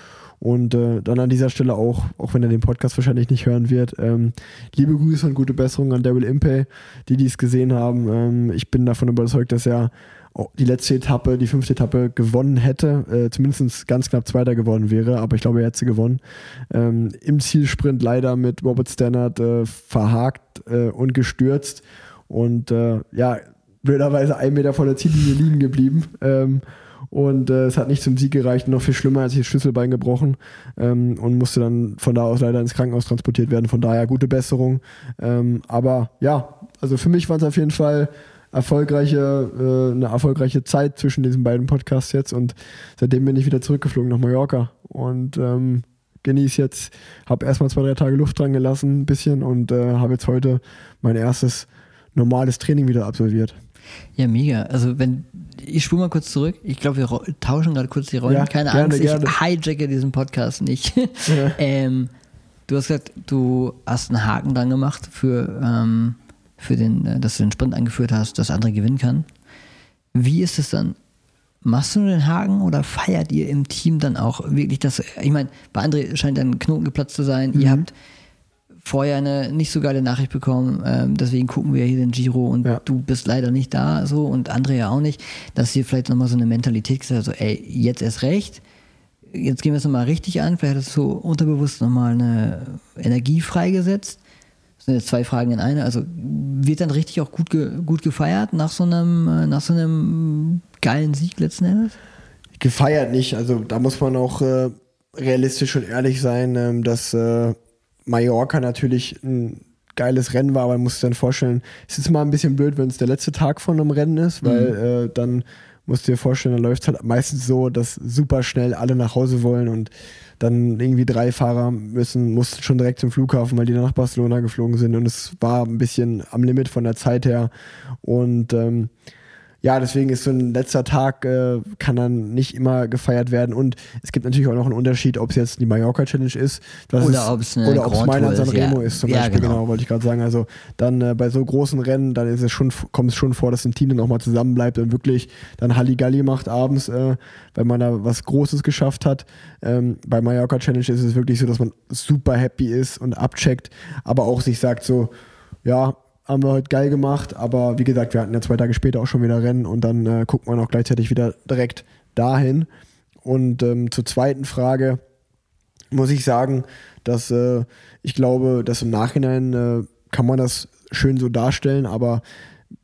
Und äh, dann an dieser Stelle auch, auch wenn er den Podcast wahrscheinlich nicht hören wird, ähm, liebe Grüße und gute Besserung an Daryl Impey, die dies gesehen haben. Ähm, ich bin davon überzeugt, dass er die letzte Etappe, die fünfte Etappe gewonnen hätte, äh, zumindest ganz knapp Zweiter geworden wäre, aber ich glaube, er hätte sie gewonnen. Ähm, Im Zielsprint leider mit Robert Stannard äh, verhakt äh, und gestürzt und äh, ja, blöderweise ein Meter vor der Ziellinie liegen geblieben. Ähm, und äh, es hat nicht zum Sieg gereicht, noch viel schlimmer, als sich das Schlüsselbein gebrochen ähm, und musste dann von da aus leider ins Krankenhaus transportiert werden. Von daher gute Besserung. Ähm, aber ja, also für mich war es auf jeden Fall erfolgreiche, äh, eine erfolgreiche Zeit zwischen diesen beiden Podcasts jetzt und seitdem bin ich wieder zurückgeflogen nach Mallorca und ähm, genieße jetzt, habe erstmal zwei, drei Tage Luft dran gelassen, ein bisschen und äh, habe jetzt heute mein erstes normales Training wieder absolviert. Ja, mega. Also wenn ich spule mal kurz zurück. Ich glaube, wir tauschen gerade kurz die Rollen. Ja, Keine gerne, Angst, ich gerne. hijacke diesen Podcast nicht. Ja. ähm, du hast gesagt, du hast einen Haken dran gemacht für, ähm, für den, äh, dass du den Sprint angeführt hast, dass andere gewinnen kann. Wie ist es dann? Machst du nur den Haken oder feiert ihr im Team dann auch wirklich das? Ich meine, bei André scheint ein Knoten geplatzt zu sein. Mhm. Ihr habt vorher eine nicht so geile Nachricht bekommen, ähm, deswegen gucken wir hier den Giro und ja. du bist leider nicht da so und andere ja auch nicht, dass hier vielleicht nochmal so eine Mentalität gesagt so, ey, jetzt erst recht, jetzt gehen wir es nochmal richtig an, vielleicht hast du so unterbewusst nochmal eine Energie freigesetzt. Das sind jetzt zwei Fragen in eine. Also wird dann richtig auch gut, ge gut gefeiert nach so einem, äh, nach so einem geilen Sieg letzten Endes? Gefeiert nicht, also da muss man auch äh, realistisch und ehrlich sein, ähm, dass äh, Mallorca natürlich ein geiles Rennen war, aber man muss sich dann vorstellen, es ist mal ein bisschen blöd, wenn es der letzte Tag von einem Rennen ist, weil mhm. äh, dann musst du dir vorstellen, dann läuft es halt meistens so, dass super schnell alle nach Hause wollen und dann irgendwie drei Fahrer müssen, mussten schon direkt zum Flughafen, weil die dann nach Barcelona geflogen sind und es war ein bisschen am Limit von der Zeit her und ähm, ja, deswegen ist so ein letzter Tag, äh, kann dann nicht immer gefeiert werden. Und es gibt natürlich auch noch einen Unterschied, ob es jetzt die Mallorca Challenge ist. oder ob es Oder ob es Mailand Sanremo ja. ist, zum ja, Beispiel, genau, genau wollte ich gerade sagen. Also dann äh, bei so großen Rennen, dann ist es schon, kommt es schon vor, dass ein Team dann auch mal zusammenbleibt und wirklich dann Halligalli macht abends, äh, weil man da was Großes geschafft hat. Ähm, bei Mallorca Challenge ist es wirklich so, dass man super happy ist und abcheckt, aber auch sich sagt so, ja, haben wir heute geil gemacht, aber wie gesagt, wir hatten ja zwei Tage später auch schon wieder Rennen und dann äh, guckt man auch gleichzeitig wieder direkt dahin. Und ähm, zur zweiten Frage muss ich sagen, dass äh, ich glaube, dass im Nachhinein äh, kann man das schön so darstellen, aber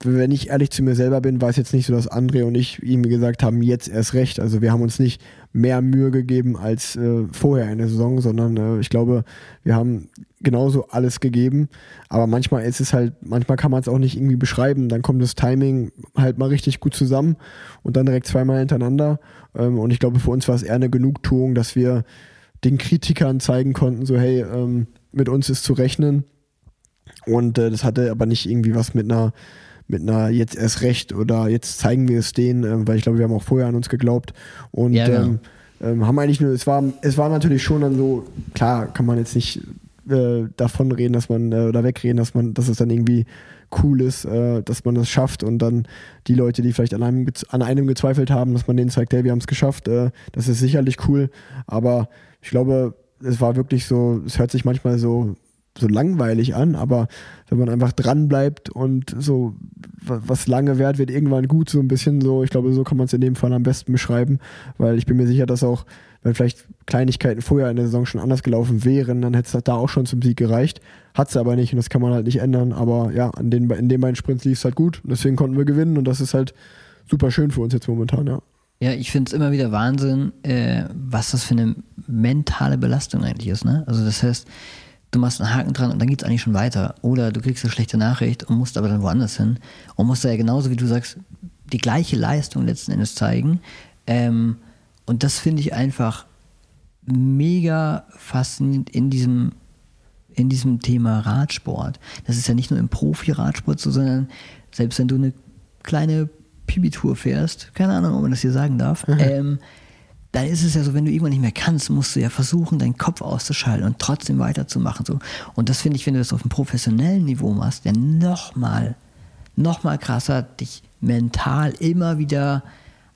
wenn ich ehrlich zu mir selber bin, war es jetzt nicht so, dass André und ich ihm gesagt haben, jetzt erst recht. Also wir haben uns nicht mehr Mühe gegeben als äh, vorher in der Saison, sondern äh, ich glaube, wir haben genauso alles gegeben. Aber manchmal ist es halt, manchmal kann man es auch nicht irgendwie beschreiben. Dann kommt das Timing halt mal richtig gut zusammen und dann direkt zweimal hintereinander. Ähm, und ich glaube, für uns war es eher eine Genugtuung, dass wir den Kritikern zeigen konnten, so hey, ähm, mit uns ist zu rechnen. Und äh, das hatte aber nicht irgendwie was mit einer mit einer jetzt erst recht oder jetzt zeigen wir es denen, äh, weil ich glaube, wir haben auch vorher an uns geglaubt und ja, genau. ähm, ähm, haben eigentlich nur, es war, es war natürlich schon dann so, klar, kann man jetzt nicht äh, davon reden, dass man äh, oder wegreden, dass man, dass es dann irgendwie cool ist, äh, dass man das schafft und dann die Leute, die vielleicht an einem, an einem gezweifelt haben, dass man denen zeigt, hey, wir haben es geschafft, äh, das ist sicherlich cool, aber ich glaube, es war wirklich so, es hört sich manchmal so so langweilig an, aber wenn man einfach dran bleibt und so was lange währt, wird irgendwann gut, so ein bisschen so, ich glaube, so kann man es in dem Fall am besten beschreiben, weil ich bin mir sicher, dass auch, wenn vielleicht Kleinigkeiten vorher in der Saison schon anders gelaufen wären, dann hätte es da auch schon zum Sieg gereicht. Hat es aber nicht und das kann man halt nicht ändern, aber ja, an den, in den beiden Sprints lief es halt gut und deswegen konnten wir gewinnen und das ist halt super schön für uns jetzt momentan, ja. Ja, ich finde es immer wieder Wahnsinn, äh, was das für eine mentale Belastung eigentlich ist. Ne? Also das heißt, du machst einen Haken dran und dann geht es eigentlich schon weiter. Oder du kriegst eine schlechte Nachricht und musst aber dann woanders hin und musst da ja genauso wie du sagst, die gleiche Leistung letzten Endes zeigen. Ähm, Und das finde ich einfach mega faszinierend in diesem, in diesem Thema Radsport. Das ist ja nicht nur im Profi-Radsport so, sondern selbst wenn du eine kleine Pibi-Tour fährst, keine Ahnung, ob man das hier sagen darf, ähm, dann ist es ja so, wenn du irgendwann nicht mehr kannst, musst du ja versuchen, deinen Kopf auszuschalten und trotzdem weiterzumachen. So. Und das finde ich, wenn du das auf einem professionellen Niveau machst, ja nochmal, nochmal krasser, dich mental immer wieder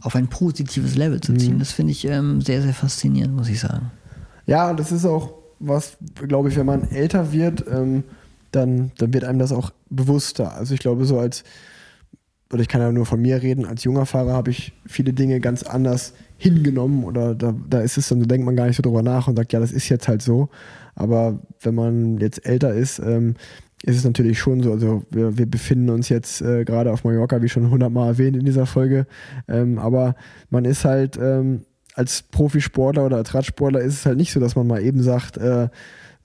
auf ein positives Level zu ziehen. Das finde ich ähm, sehr, sehr faszinierend, muss ich sagen. Ja, das ist auch was, glaube ich, wenn man älter wird, ähm, dann, dann wird einem das auch bewusster. Also ich glaube, so als, oder ich kann ja nur von mir reden, als junger Fahrer habe ich viele Dinge ganz anders hingenommen oder da, da ist es dann, da denkt man gar nicht so drüber nach und sagt, ja, das ist jetzt halt so. Aber wenn man jetzt älter ist, ähm, ist es natürlich schon so. Also wir, wir befinden uns jetzt äh, gerade auf Mallorca, wie schon hundertmal erwähnt in dieser Folge. Ähm, aber man ist halt ähm, als Profisportler oder als Radsportler ist es halt nicht so, dass man mal eben sagt, äh,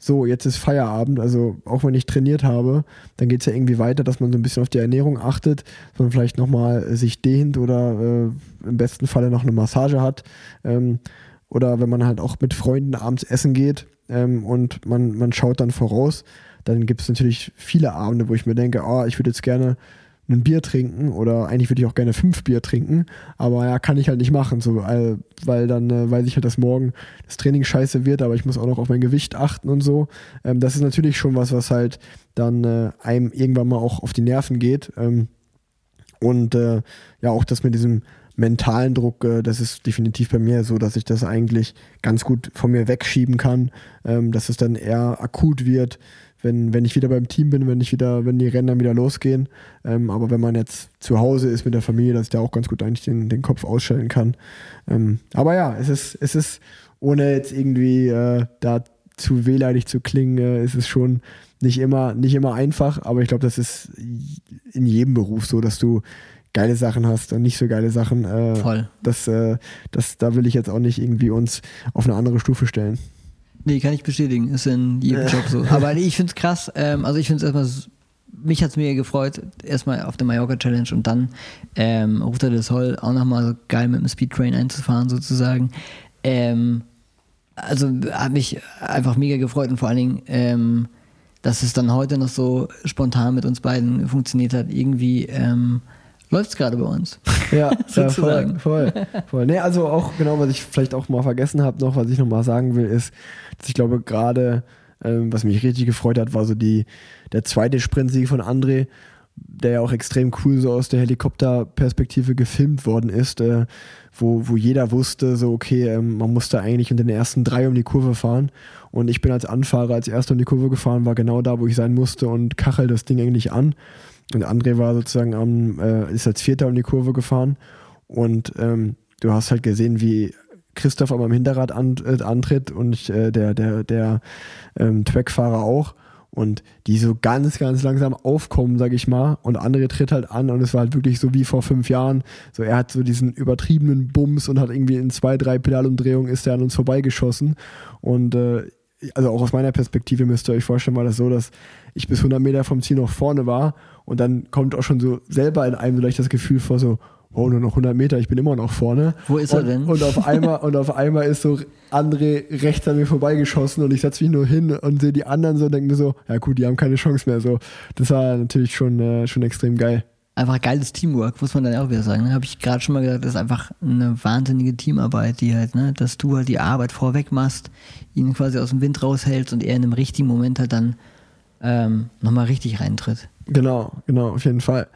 so, jetzt ist Feierabend, also auch wenn ich trainiert habe, dann geht es ja irgendwie weiter, dass man so ein bisschen auf die Ernährung achtet, dass man vielleicht nochmal sich dehnt oder äh, im besten Falle noch eine Massage hat. Ähm, oder wenn man halt auch mit Freunden abends essen geht ähm, und man, man schaut dann voraus, dann gibt es natürlich viele Abende, wo ich mir denke, oh, ich würde jetzt gerne ein Bier trinken oder eigentlich würde ich auch gerne fünf Bier trinken, aber ja, kann ich halt nicht machen, so, weil, dann äh, weiß ich halt, dass morgen das Training scheiße wird, aber ich muss auch noch auf mein Gewicht achten und so. Ähm, das ist natürlich schon was, was halt dann äh, einem irgendwann mal auch auf die Nerven geht. Ähm, und äh, ja, auch das mit diesem mentalen Druck, äh, das ist definitiv bei mir so, dass ich das eigentlich ganz gut von mir wegschieben kann, ähm, dass es dann eher akut wird, wenn, wenn ich wieder beim Team bin, wenn ich wieder, wenn die Rennen dann wieder losgehen. Ähm, aber wenn man jetzt zu Hause ist mit der Familie, dass ich da auch ganz gut eigentlich den, den Kopf ausstellen kann. Ähm, aber ja, es ist, es ist, ohne jetzt irgendwie äh, da zu wehleidig zu klingen, äh, ist es schon nicht immer, nicht immer einfach, aber ich glaube, das ist in jedem Beruf so, dass du geile Sachen hast und nicht so geile Sachen. Äh, Voll. Das, äh, das, da will ich jetzt auch nicht irgendwie uns auf eine andere Stufe stellen. Nee, kann ich bestätigen. Ist in jedem Job so. Aber ich finde es krass. Ähm, also ich finde es erstmal, mich hat es mega gefreut, erstmal auf der Mallorca Challenge und dann ähm, Ruta del Sol auch nochmal so geil mit dem Speedtrain einzufahren sozusagen. Ähm, also hat mich einfach mega gefreut und vor allen Dingen, ähm, dass es dann heute noch so spontan mit uns beiden funktioniert hat. Irgendwie ähm, läuft es gerade bei uns. Ja, ja voll, Sozusagen. voll, voll. Nee, also auch genau, was ich vielleicht auch mal vergessen habe, noch, was ich noch mal sagen will, ist, dass ich glaube, gerade, ähm, was mich richtig gefreut hat, war so die, der zweite Sprintsieg von André, der ja auch extrem cool so aus der Helikopterperspektive gefilmt worden ist, äh, wo, wo jeder wusste, so, okay, ähm, man musste eigentlich in den ersten drei um die Kurve fahren. Und ich bin als Anfahrer als erster um die Kurve gefahren, war genau da, wo ich sein musste und kachel das Ding eigentlich an. Und André war sozusagen am, äh, ist als Vierter um die Kurve gefahren. Und ähm, du hast halt gesehen, wie Christoph am Hinterrad an, äh, antritt und äh, der, der, der ähm, Trackfahrer auch. Und die so ganz, ganz langsam aufkommen, sag ich mal. Und André tritt halt an und es war halt wirklich so wie vor fünf Jahren. So, er hat so diesen übertriebenen Bums und hat irgendwie in zwei, drei Pedalumdrehungen ist er an uns vorbeigeschossen. Und äh, also auch aus meiner Perspektive müsst ihr euch vorstellen, war das so, dass ich bis 100 Meter vom Ziel noch vorne war und dann kommt auch schon so selber in einem vielleicht das Gefühl vor so, oh, nur noch 100 Meter, ich bin immer noch vorne. Wo ist er und, denn? Und auf einmal, und auf einmal ist so André rechts an mir vorbeigeschossen und ich setze mich nur hin und sehe die anderen so und denke mir so, ja gut, die haben keine Chance mehr. So, das war natürlich schon, äh, schon extrem geil. Einfach geiles Teamwork, muss man dann auch wieder sagen. Ne? Habe ich gerade schon mal gesagt, das ist einfach eine wahnsinnige Teamarbeit, die halt, ne, dass du halt die Arbeit vorweg machst, ihn quasi aus dem Wind raushältst und er in einem richtigen Moment halt dann ähm, nochmal richtig reintritt. Genau, genau, auf jeden Fall.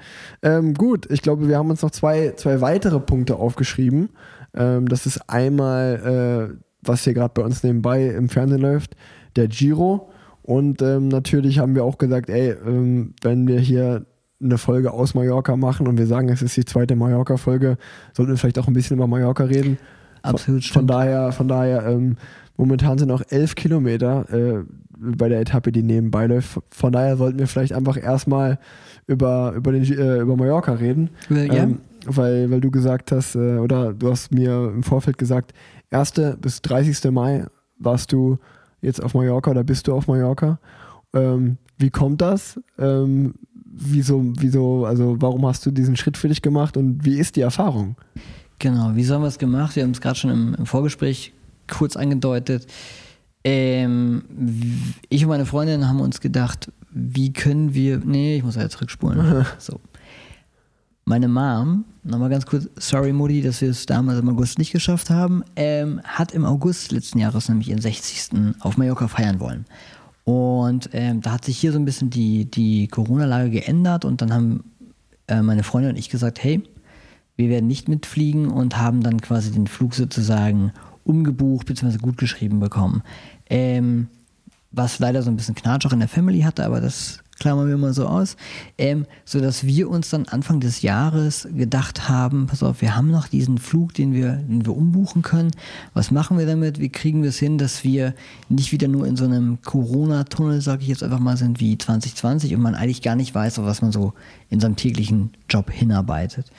Ähm, gut, ich glaube, wir haben uns noch zwei, zwei weitere Punkte aufgeschrieben. Ähm, das ist einmal, äh, was hier gerade bei uns nebenbei im Fernsehen läuft, der Giro. Und ähm, natürlich haben wir auch gesagt, ey, ähm, wenn wir hier eine Folge aus Mallorca machen und wir sagen, es ist die zweite Mallorca-Folge, sollten wir vielleicht auch ein bisschen über Mallorca reden. Absolut Von stimmt. daher, von daher ähm, momentan sind noch elf Kilometer äh, bei der Etappe, die nebenbei läuft. Von daher sollten wir vielleicht einfach erstmal über, über, den, äh, über Mallorca reden. Ja. Ähm, weil, weil du gesagt hast, äh, oder du hast mir im Vorfeld gesagt, 1. bis 30. Mai warst du jetzt auf Mallorca oder bist du auf Mallorca. Ähm, wie kommt das? Ähm, wieso, wieso, also warum hast du diesen Schritt für dich gemacht und wie ist die Erfahrung? Genau, wie haben wir es gemacht? Wir haben es gerade schon im, im, Vorgespräch kurz angedeutet. Ähm, ich und meine Freundin haben uns gedacht, wie können wir. Nee, ich muss ja zurückspulen. so. Meine Mom, nochmal ganz kurz, sorry Mutti, dass wir es damals im August nicht geschafft haben, ähm, hat im August letzten Jahres nämlich ihren 60. auf Mallorca feiern wollen. Und ähm, da hat sich hier so ein bisschen die, die Corona-Lage geändert und dann haben äh, meine Freundin und ich gesagt, hey, wir werden nicht mitfliegen und haben dann quasi den Flug sozusagen umgebucht bzw. gut geschrieben bekommen. Ähm, was leider so ein bisschen Knatsch auch in der Family hatte, aber das klammern wir mal so aus, ähm, sodass wir uns dann Anfang des Jahres gedacht haben, pass auf, wir haben noch diesen Flug, den wir, den wir umbuchen können. Was machen wir damit? Wie kriegen wir es hin, dass wir nicht wieder nur in so einem Corona-Tunnel, sage ich jetzt einfach mal, sind wie 2020 und man eigentlich gar nicht weiß, auf was man so in seinem täglichen Job hinarbeitet.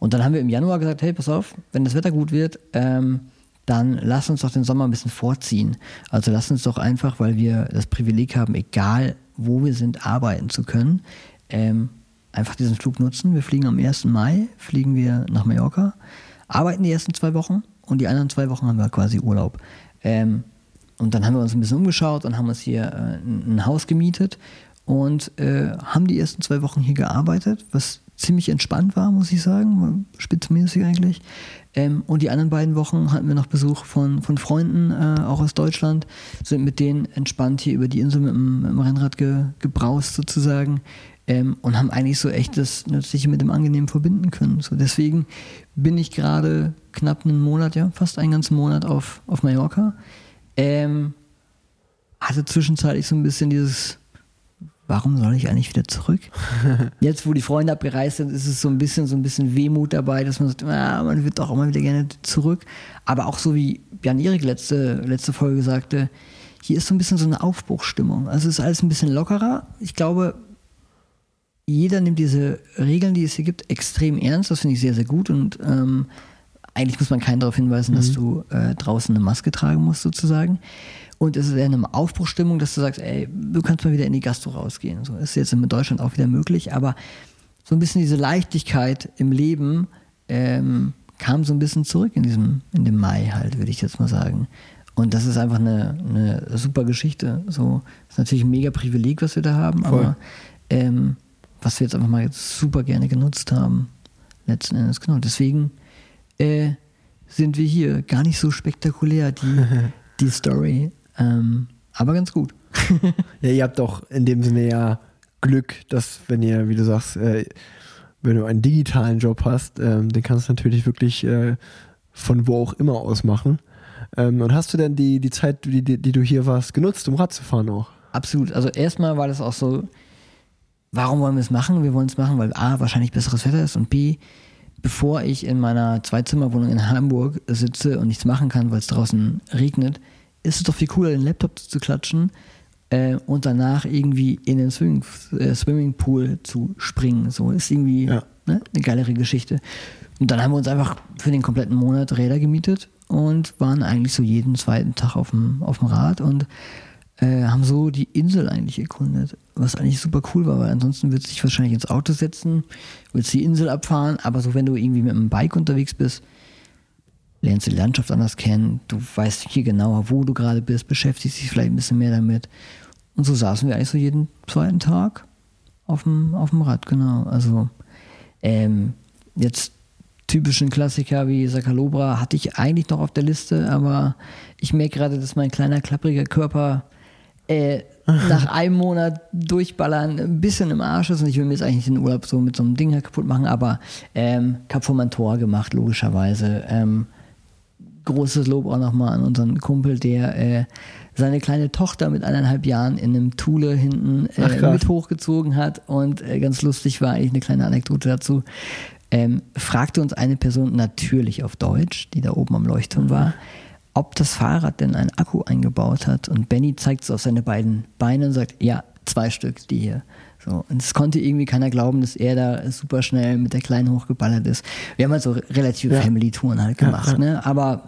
Und dann haben wir im Januar gesagt, hey, pass auf, wenn das Wetter gut wird, ähm, dann lass uns doch den Sommer ein bisschen vorziehen. Also lass uns doch einfach, weil wir das Privileg haben, egal wo wir sind, arbeiten zu können. Ähm, einfach diesen Flug nutzen. Wir fliegen am 1. Mai, fliegen wir nach Mallorca, arbeiten die ersten zwei Wochen und die anderen zwei Wochen haben wir quasi Urlaub. Ähm, und dann haben wir uns ein bisschen umgeschaut und haben uns hier äh, ein Haus gemietet und äh, haben die ersten zwei Wochen hier gearbeitet, was ziemlich entspannt war, muss ich sagen, spitzmäßig eigentlich. Ähm, und die anderen beiden Wochen hatten wir noch Besuch von, von Freunden, äh, auch aus Deutschland, sind mit denen entspannt hier über die Insel mit dem, mit dem Rennrad ge, gebraust sozusagen ähm, und haben eigentlich so echt das Nützliche mit dem Angenehmen verbinden können. So deswegen bin ich gerade knapp einen Monat, ja, fast einen ganzen Monat auf, auf Mallorca. Ähm, hatte zwischenzeitlich so ein bisschen dieses warum soll ich eigentlich wieder zurück? Jetzt, wo die Freunde abgereist sind, ist es so ein bisschen, so ein bisschen Wehmut dabei, dass man sagt, ah, man wird doch immer wieder gerne zurück. Aber auch so wie Jan Erik letzte, letzte Folge sagte, hier ist so ein bisschen so eine Aufbruchstimmung. Also es ist alles ein bisschen lockerer. Ich glaube, jeder nimmt diese Regeln, die es hier gibt, extrem ernst. Das finde ich sehr, sehr gut. Und ähm, eigentlich muss man keinen darauf hinweisen, mhm. dass du äh, draußen eine Maske tragen musst, sozusagen. Und es ist eher eine Aufbruchstimmung, dass du sagst, ey, du kannst mal wieder in die Gastro rausgehen. So ist jetzt in Deutschland auch wieder möglich, aber so ein bisschen diese Leichtigkeit im Leben ähm, kam so ein bisschen zurück in diesem, in dem Mai halt, würde ich jetzt mal sagen. Und das ist einfach eine, eine super Geschichte. So ist natürlich ein mega Privileg, was wir da haben, Voll. aber ähm, was wir jetzt einfach mal jetzt super gerne genutzt haben, letzten Endes. Genau. Deswegen äh, sind wir hier. Gar nicht so spektakulär, die, die Story. Ähm, aber ganz gut. ja, ihr habt doch in dem Sinne ja Glück, dass, wenn ihr, wie du sagst, äh, wenn du einen digitalen Job hast, ähm, den kannst du natürlich wirklich äh, von wo auch immer aus machen. Ähm, und hast du denn die, die Zeit, die, die, die, du hier warst, genutzt, um Rad zu fahren auch? Absolut. Also erstmal war das auch so, warum wollen wir es machen? Wir wollen es machen, weil A, wahrscheinlich besseres Wetter ist und B, bevor ich in meiner Zweizimmerwohnung in Hamburg sitze und nichts machen kann, weil es draußen regnet, ist es doch viel cooler, den Laptop zu klatschen äh, und danach irgendwie in den Swimming, äh, Swimmingpool zu springen. So ist irgendwie ja. ne, eine geilere Geschichte. Und dann haben wir uns einfach für den kompletten Monat Räder gemietet und waren eigentlich so jeden zweiten Tag auf dem, auf dem Rad und äh, haben so die Insel eigentlich erkundet, was eigentlich super cool war, weil ansonsten würdest du dich wahrscheinlich ins Auto setzen, würdest die Insel abfahren, aber so wenn du irgendwie mit einem Bike unterwegs bist, lernst die Landschaft anders kennen, du weißt hier genauer, wo du gerade bist, beschäftigst dich vielleicht ein bisschen mehr damit. Und so saßen wir eigentlich so jeden zweiten Tag auf dem, auf dem Rad, genau. Also ähm, jetzt typischen Klassiker wie Sakalobra hatte ich eigentlich noch auf der Liste, aber ich merke gerade, dass mein kleiner klappriger Körper äh, nach einem Monat durchballern ein bisschen im Arsch ist und ich will mir jetzt eigentlich den Urlaub so mit so einem Ding kaputt machen, aber ähm, Cap Tor gemacht, logischerweise. Ähm, großes Lob auch nochmal an unseren Kumpel, der äh, seine kleine Tochter mit eineinhalb Jahren in einem Thule hinten äh, mit hochgezogen hat. Und äh, ganz lustig war eigentlich eine kleine Anekdote dazu. Ähm, fragte uns eine Person natürlich auf Deutsch, die da oben am Leuchtturm war, ob das Fahrrad denn einen Akku eingebaut hat. Und Benny zeigt es auf seine beiden Beine und sagt, ja, zwei Stück, die hier. So, und es konnte irgendwie keiner glauben, dass er da super schnell mit der Kleinen hochgeballert ist. Wir haben halt so relative ja. Family-Touren halt gemacht, ja. ne? Aber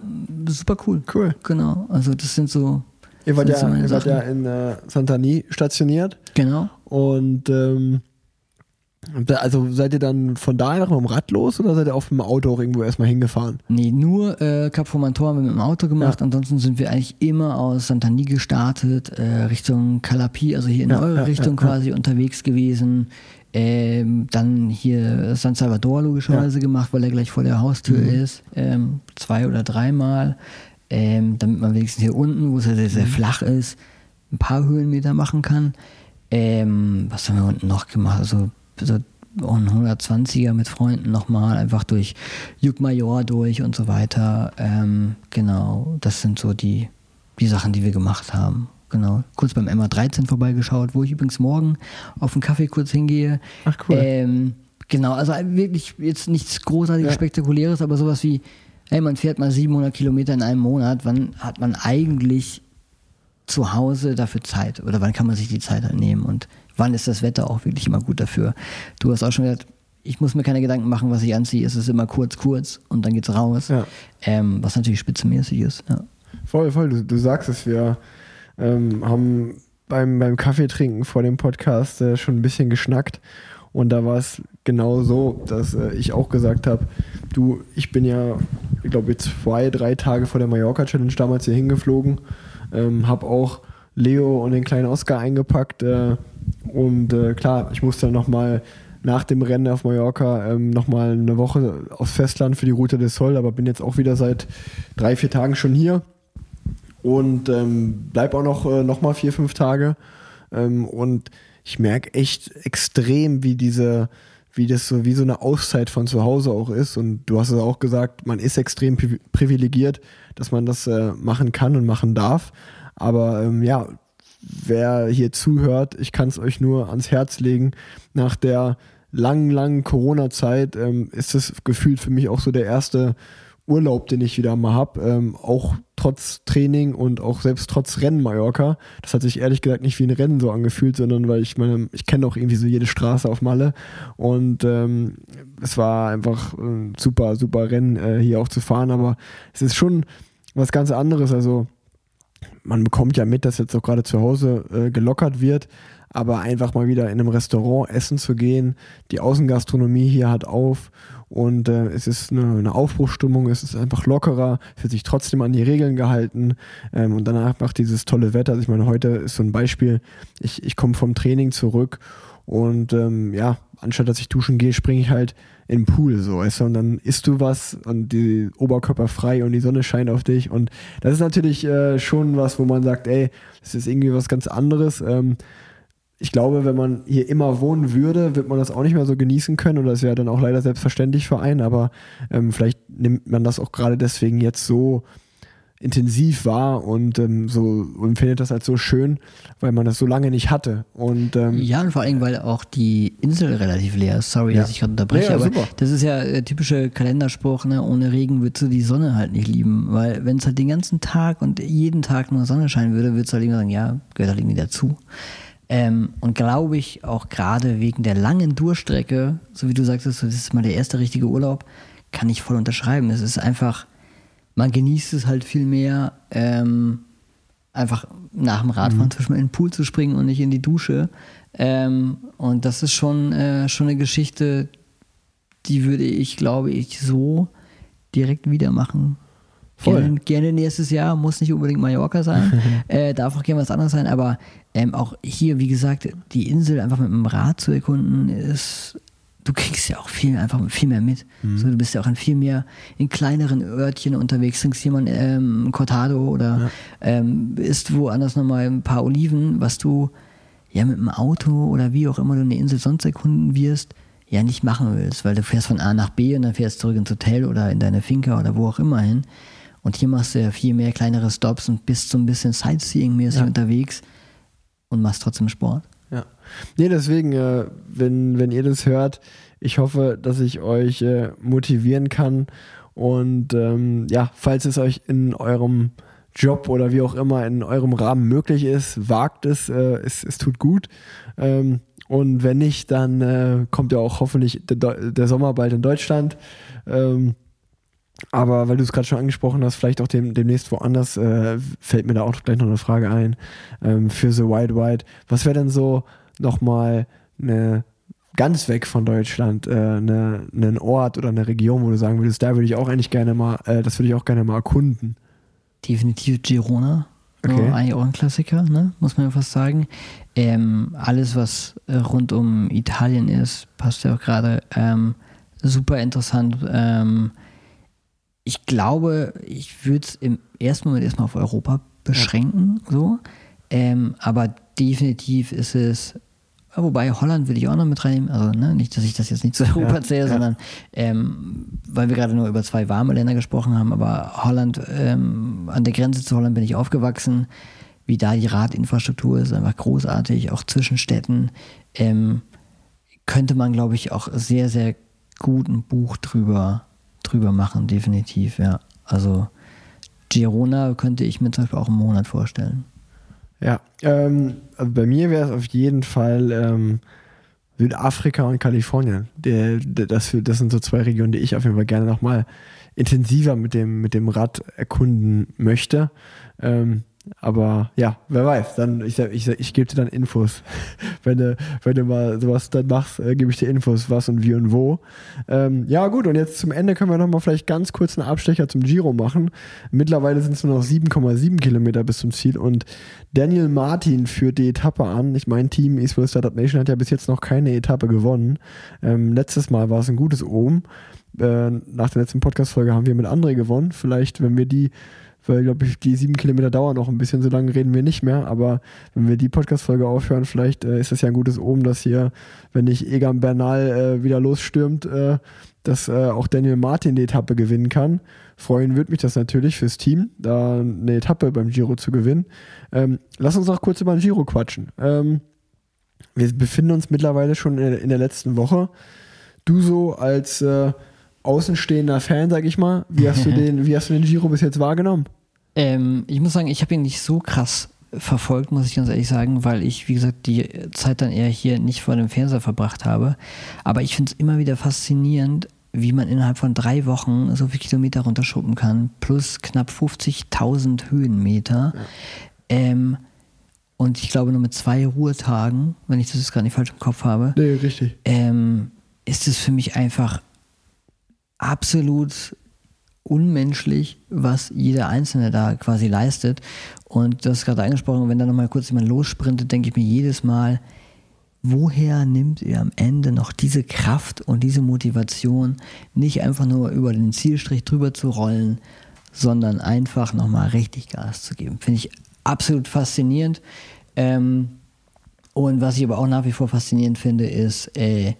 super cool. Cool. Genau. Also das sind so. Ihr wart, ja, so ihr wart ja in äh, Santani stationiert. Genau. Und ähm, Also seid ihr dann von da einfach mit dem Rad los oder seid ihr auf dem Auto auch irgendwo erstmal hingefahren? Nee, nur äh, Cap Formentor haben wir mit dem Auto gemacht. Ja. Ansonsten sind wir eigentlich immer aus Santani gestartet, äh, Richtung Calapi, also hier in Ja, eure ja, Richtung quasi unterwegs gewesen. Ähm, dann hier San Salvador logischerweise gemacht, weil er gleich vor der Haustür Mhm. ist. Ähm, zwei oder dreimal. Ähm, damit man wenigstens hier unten, wo es ja sehr, Mhm. sehr flach ist, ein paar Höhenmeter machen kann. Ähm, was haben wir unten noch gemacht? Also so ein 120er mit Freunden nochmal, einfach durch Jugmajor durch und so weiter. Ähm, genau, das sind so die, die Sachen, die wir gemacht haben. Genau. Kurz beim MA13 vorbeigeschaut, wo ich übrigens morgen auf einen Kaffee kurz hingehe. Ach, cool. Ähm, genau, also wirklich jetzt nichts großartig Ja. Spektakuläres, aber sowas wie, hey, man fährt mal 700 Kilometer in einem Monat, wann hat man eigentlich zu Hause dafür Zeit oder wann kann man sich die Zeit halt nehmen und wann ist das Wetter auch wirklich immer gut dafür. Du hast auch schon gesagt, ich muss mir keine Gedanken machen, was ich anziehe. Es ist immer kurz, kurz und dann geht's raus. Ja. Ähm, was natürlich spitzenmäßig ist. Ja. Voll, voll. Du, du sagst es, wir ähm, haben beim, beim Kaffeetrinken vor dem Podcast äh, schon ein bisschen geschnackt. Und da war es genau so, dass äh, ich auch gesagt habe, du, ich bin ja, ich glaube, zwei, drei Tage vor der Mallorca-Challenge damals hier hingeflogen, ähm, habe auch Leo und den kleinen Oscar eingepackt. Äh, und äh, klar, ich musste dann nochmal nach dem Rennen auf Mallorca ähm, nochmal eine Woche aufs Festland für die Route des Sol, aber bin jetzt auch wieder seit drei, vier Tagen schon hier und ähm, bleib auch noch, äh, noch mal vier, fünf Tage. Ähm, und ich merke echt extrem, wie diese, wie das so, wie so eine Auszeit von zu Hause auch ist. Und du hast es auch gesagt, man ist extrem pri- privilegiert, dass man das äh, machen kann und machen darf. Aber ähm, ja, wer hier zuhört, ich kann es euch nur ans Herz legen. Nach der langen, langen Corona-Zeit ähm, ist es gefühlt für mich auch so der erste Urlaub, den ich wieder mal habe. Ähm, auch trotz Training und auch selbst trotz Rennen Mallorca. Das hat sich ehrlich gesagt nicht wie ein Rennen so angefühlt, sondern weil ich meine, ich kenne auch irgendwie so jede Straße auf Malle. Und ähm, es war einfach ein super, super Rennen äh, hier auch zu fahren. Aber es ist schon was ganz anderes. Also man bekommt ja mit, dass jetzt auch gerade zu Hause äh, gelockert wird, aber einfach mal wieder in einem Restaurant essen zu gehen, die Außengastronomie hier hat auf und äh, es ist eine, eine Aufbruchstimmung, es ist einfach lockerer, es wird sich trotzdem an die Regeln gehalten ähm, und danach macht dieses tolle Wetter, also ich meine, heute ist so ein Beispiel, ich, ich komme vom Training zurück und ähm, ja, anstatt dass ich duschen gehe, springe ich halt den Pool, so, weißt du, und dann isst du was und die Oberkörper frei und die Sonne scheint auf dich und das ist natürlich äh, schon was, wo man sagt, ey, das ist irgendwie was ganz anderes. Ähm, ich glaube, wenn man hier immer wohnen würde, wird man das auch nicht mehr so genießen können und das wäre dann auch leider selbstverständlich für einen, aber ähm, vielleicht nimmt man das auch gerade deswegen jetzt so intensiv wahr und ähm, so und findet das als so schön, weil man das so lange nicht hatte. Und ähm, Ja, und vor allem, weil auch die Insel relativ leer ist. Sorry, Ja. dass ich gerade unterbreche, Ja, ja, aber super. das ist ja der typische Kalenderspruch, ne? ohne Regen würdest du die Sonne halt nicht lieben. Weil wenn es halt den ganzen Tag und jeden Tag nur Sonne scheinen würde, würdest du halt irgendwie sagen, ja, gehört halt irgendwie dazu. Ähm, und glaube ich, auch gerade wegen der langen Durchstrecke, so wie du sagtest, das ist mal der erste richtige Urlaub, kann ich voll unterschreiben. Es ist einfach, man genießt es halt viel mehr, ähm, einfach nach dem Radfahren zum Beispiel in den Pool zu springen und nicht in die Dusche. Ähm, und das ist schon, äh, schon eine Geschichte, die würde ich, glaube ich, so direkt wieder machen. Voll. Gerne, gerne nächstes Jahr, muss nicht unbedingt Mallorca sein, äh, darf auch gerne was anderes sein, aber ähm, auch hier, wie gesagt, die Insel einfach mit dem Rad zu erkunden, ist, du kriegst ja auch viel, einfach viel mehr mit. So, du bist ja auch in viel mehr, in kleineren Örtchen unterwegs, trinkst jemand ähm, Cortado oder ähm, isst woanders nochmal ein paar Oliven, was du ja mit dem Auto oder wie auch immer du eine Insel sonst erkunden wirst, ja nicht machen willst, weil du fährst von A nach B und dann fährst zurück ins Hotel oder in deine Finca oder wo auch immer hin. Und hier machst du ja viel mehr kleinere Stops und bist so ein bisschen Sightseeing-mäßig Ja. unterwegs und machst trotzdem Sport. Nee, deswegen, äh, wenn, wenn ihr das hört, ich hoffe, dass ich euch äh, motivieren kann. Und ähm, ja, falls es euch in eurem Job oder wie auch immer in eurem Rahmen möglich ist, wagt es, äh, es, es tut gut. Ähm, und wenn nicht, dann äh, kommt ja auch hoffentlich der, der Sommer bald in Deutschland. Ähm, aber weil du es gerade schon angesprochen hast, vielleicht auch dem, demnächst woanders, äh, fällt mir da auch gleich noch eine Frage ein ähm, für The Wide Wide. Was wäre denn so nochmal eine ganz weg von Deutschland, äh, ne, einen Ort oder eine Region, wo du sagen würdest, da würde ich auch eigentlich gerne mal, äh, das würde ich auch gerne mal erkunden? Definitiv Girona. Okay. So, eigentlich auch ein Klassiker, ne? muss man ja fast sagen. Ähm, alles, was äh, rund um Italien ist, passt ja auch gerade. Ähm, super interessant. Ähm, ich glaube, ich würde es im ersten Moment erstmal auf Europa beschränken, ja. so. Ähm, aber definitiv ist es Wobei Holland will ich auch noch mit reinnehmen. Also ne, nicht, dass ich das jetzt nicht zu Europa ja, zähle, ja. sondern ähm, weil wir gerade nur über zwei warme Länder gesprochen haben, aber Holland, ähm, an der Grenze zu Holland bin ich aufgewachsen. Wie da die Radinfrastruktur ist, einfach großartig, auch zwischen Städten. Ähm, könnte man, glaube ich, auch sehr, sehr gut ein Buch drüber, drüber machen, definitiv, ja. Also Girona könnte ich mir zum Beispiel auch einen Monat vorstellen. Ja, ähm, also bei mir wäre es auf jeden Fall ähm, Südafrika und Kalifornien. Der, der, das, das sind so zwei Regionen, die ich auf jeden Fall gerne nochmal intensiver mit dem, mit dem Rad erkunden möchte. Ähm, aber ja, wer weiß, dann ich, ich, ich gebe dir dann Infos. wenn, du, wenn du mal sowas dann machst, äh, gebe ich dir Infos, was und wie und wo. Ähm, ja, gut, und jetzt zum Ende können wir nochmal vielleicht ganz kurz einen Abstecher zum Giro machen. Mittlerweile sind es nur noch 7,7 Kilometer bis zum Ziel und Daniel Martin führt die Etappe an. Ich mein Team Eastwood Startup Nation hat ja bis jetzt noch keine Etappe gewonnen. Ähm, letztes Mal war es ein gutes Ohm. Äh, nach der letzten Podcast-Folge haben wir mit André gewonnen. Vielleicht, wenn wir die weil, glaube ich, die sieben Kilometer dauern noch ein bisschen, so lange reden wir nicht mehr. Aber wenn wir die Podcast-Folge aufhören, vielleicht äh, ist das ja ein gutes Omen, dass hier, wenn nicht Egan Bernal äh, wieder losstürmt, äh, dass äh, auch Daniel Martin die Etappe gewinnen kann. Freuen würde mich das natürlich fürs Team, da eine Etappe beim Giro zu gewinnen. Ähm, lass uns noch kurz über den Giro quatschen. Ähm, wir befinden uns mittlerweile schon in, in der letzten Woche. Du so als äh, außenstehender Fan, sag ich mal. Wie hast du den, wie hast du den Giro bis jetzt wahrgenommen? Ähm, ich muss sagen, ich habe ihn nicht so krass verfolgt, muss ich ganz ehrlich sagen, weil ich, wie gesagt, die Zeit dann eher hier nicht vor dem Fernseher verbracht habe. Aber ich finde es immer wieder faszinierend, wie man innerhalb von drei Wochen so viele Kilometer runterschuppen kann, plus knapp 50.000 Höhenmeter. Ja. Ähm, und ich glaube nur mit zwei Ruhetagen, wenn ich das jetzt gerade nicht falsch im Kopf habe. Nee, richtig. Ähm, ist es für mich einfach absolut unmenschlich, was jeder Einzelne da quasi leistet. Und das ist gerade angesprochen, wenn da nochmal kurz jemand lossprintet, denke ich mir jedes Mal, woher nimmt ihr am Ende noch diese Kraft und diese Motivation, nicht einfach nur über den Zielstrich drüber zu rollen, sondern einfach nochmal richtig Gas zu geben. Finde ich absolut faszinierend. Ähm, und was ich aber auch nach wie vor faszinierend finde, ist, äh,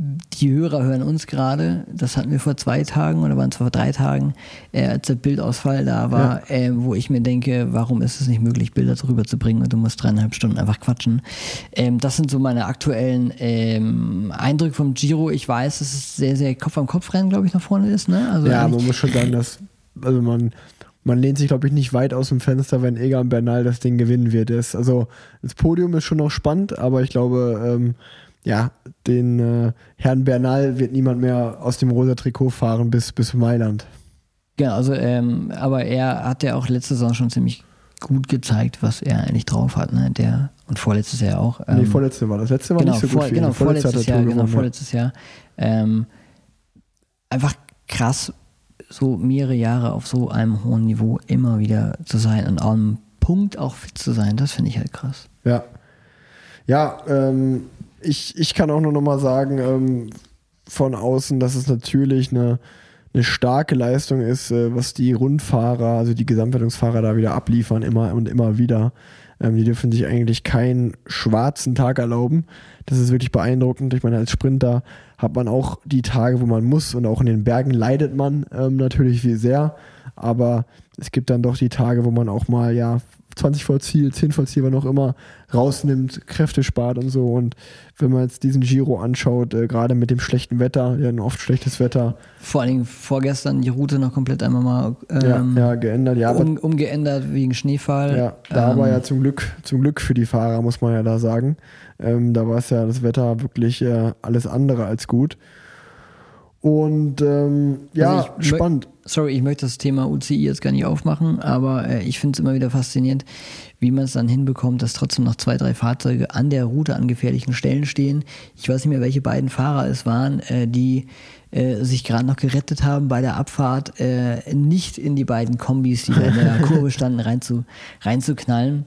die Hörer hören uns gerade, das hatten wir vor zwei Tagen oder waren es vor drei Tagen, äh, als der Bildausfall da war, ja. äh, wo ich mir denke, warum ist es nicht möglich, Bilder darüber zu bringen und du musst dreieinhalb Stunden einfach quatschen. Ähm, das sind so meine aktuellen ähm, Eindrücke vom Giro. Ich weiß, dass es sehr, sehr Kopf am Kopf rennen, glaube ich, nach vorne ist. Ne? Also ja, man muss schon sagen, dass, also man, man lehnt sich, glaube ich, nicht weit aus dem Fenster, wenn Egan Bernal das Ding gewinnen wird. Das, also das Podium ist schon noch spannend, aber ich glaube, ähm, ja, den äh, Herrn Bernal wird niemand mehr aus dem rosa Trikot fahren bis, bis Mailand. Genau, also, ähm, aber er hat ja auch letzte Saison schon ziemlich gut gezeigt, was er eigentlich drauf hat. Ne? Der, und vorletztes Jahr auch. Ähm, nee, vorletzte war das. Letzte war genau, nicht so vor, gut. Genau, vorletztes Jahr, genau, vorletztes Jahr. Ähm, einfach krass, so mehrere Jahre auf so einem hohen Niveau immer wieder zu sein und am Punkt auch fit zu sein, das finde ich halt krass. Ja. Ja, ähm, ich, ich kann auch nur noch mal sagen, ähm, von außen, dass es natürlich eine, eine starke Leistung ist, äh, was die Rundfahrer, also die Gesamtwertungsfahrer da wieder abliefern, immer und immer wieder. Ähm, die dürfen sich eigentlich keinen schwarzen Tag erlauben. Das ist wirklich beeindruckend. Ich meine, als Sprinter hat man auch die Tage, wo man muss und auch in den Bergen leidet man ähm, natürlich wie sehr. Aber es gibt dann doch die Tage, wo man auch mal ja 20 voll Ziel, 10 voll Ziel, wann auch immer, rausnimmt, Kräfte spart und so. Und wenn man jetzt diesen Giro anschaut, äh, gerade mit dem schlechten Wetter, ja, ein oft schlechtes Wetter. Vor allen Dingen vorgestern die Route noch komplett einmal mal ähm, ja, ja, geändert, ja. Um, umgeändert wegen Schneefall. Ja, da ähm, war ja zum Glück, zum Glück für die Fahrer, muss man ja da sagen. Ähm, da war es ja das Wetter wirklich äh, alles andere als gut. Und ähm, ja, Also spannend. Sorry, ich möchte das Thema UCI jetzt gar nicht aufmachen, aber äh, ich finde es immer wieder faszinierend, wie man es dann hinbekommt, dass trotzdem noch zwei, drei Fahrzeuge an der Route an gefährlichen Stellen stehen. Ich weiß nicht mehr, welche beiden Fahrer es waren, äh, die äh, sich gerade noch gerettet haben bei der Abfahrt, äh, nicht in die beiden Kombis, die da in der Kurve standen, rein zu, reinzuknallen.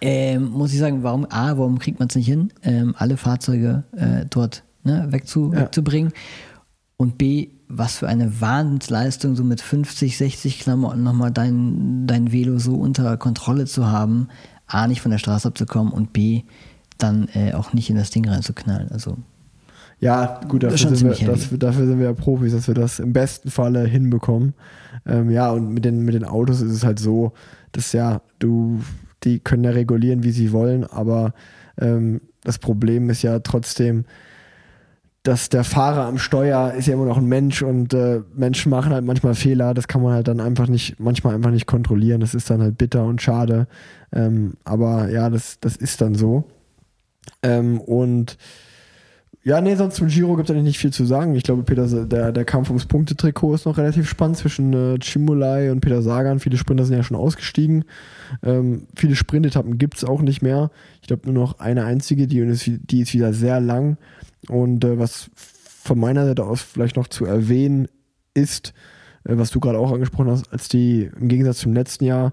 Ähm, muss ich sagen, warum A, warum kriegt man es nicht hin, ähm, alle Fahrzeuge äh, dort ne, wegzu, Ja. wegzubringen? Und B, was für eine Wahnsinnsleistung, so mit 50, 60 Klamotten nochmal dein, dein Velo so unter Kontrolle zu haben, A, nicht von der Straße abzukommen und B, dann äh, auch nicht in das Ding reinzuknallen. Also, Ja, gut, dafür sind, wir, das, dafür sind wir ja Profis, dass wir das im besten Falle hinbekommen. Ähm, ja, und mit den, mit den Autos ist es halt so, dass ja, du, die können ja regulieren, wie sie wollen, aber ähm, das Problem ist ja trotzdem, dass der Fahrer am Steuer ist ja immer noch ein Mensch und äh, Menschen machen halt manchmal Fehler. Das kann man halt dann einfach nicht, manchmal einfach nicht kontrollieren. Das ist dann halt bitter und schade. Ähm, aber ja, das, das ist dann so. Ähm, und ja, nee, sonst zum Giro gibt es eigentlich nicht viel zu sagen. Ich glaube, Peter, der, der Kampf ums Punktetrikot ist noch relativ spannend zwischen äh, Cimolai und Peter Sagan. Viele Sprinter sind ja schon ausgestiegen. Ähm, viele Sprintetappen gibt es auch nicht mehr. Ich glaube nur noch eine einzige, die die ist wieder sehr lang. Und äh, was von meiner Seite aus vielleicht noch zu erwähnen ist, äh, was du gerade auch angesprochen hast, als die im Gegensatz zum letzten Jahr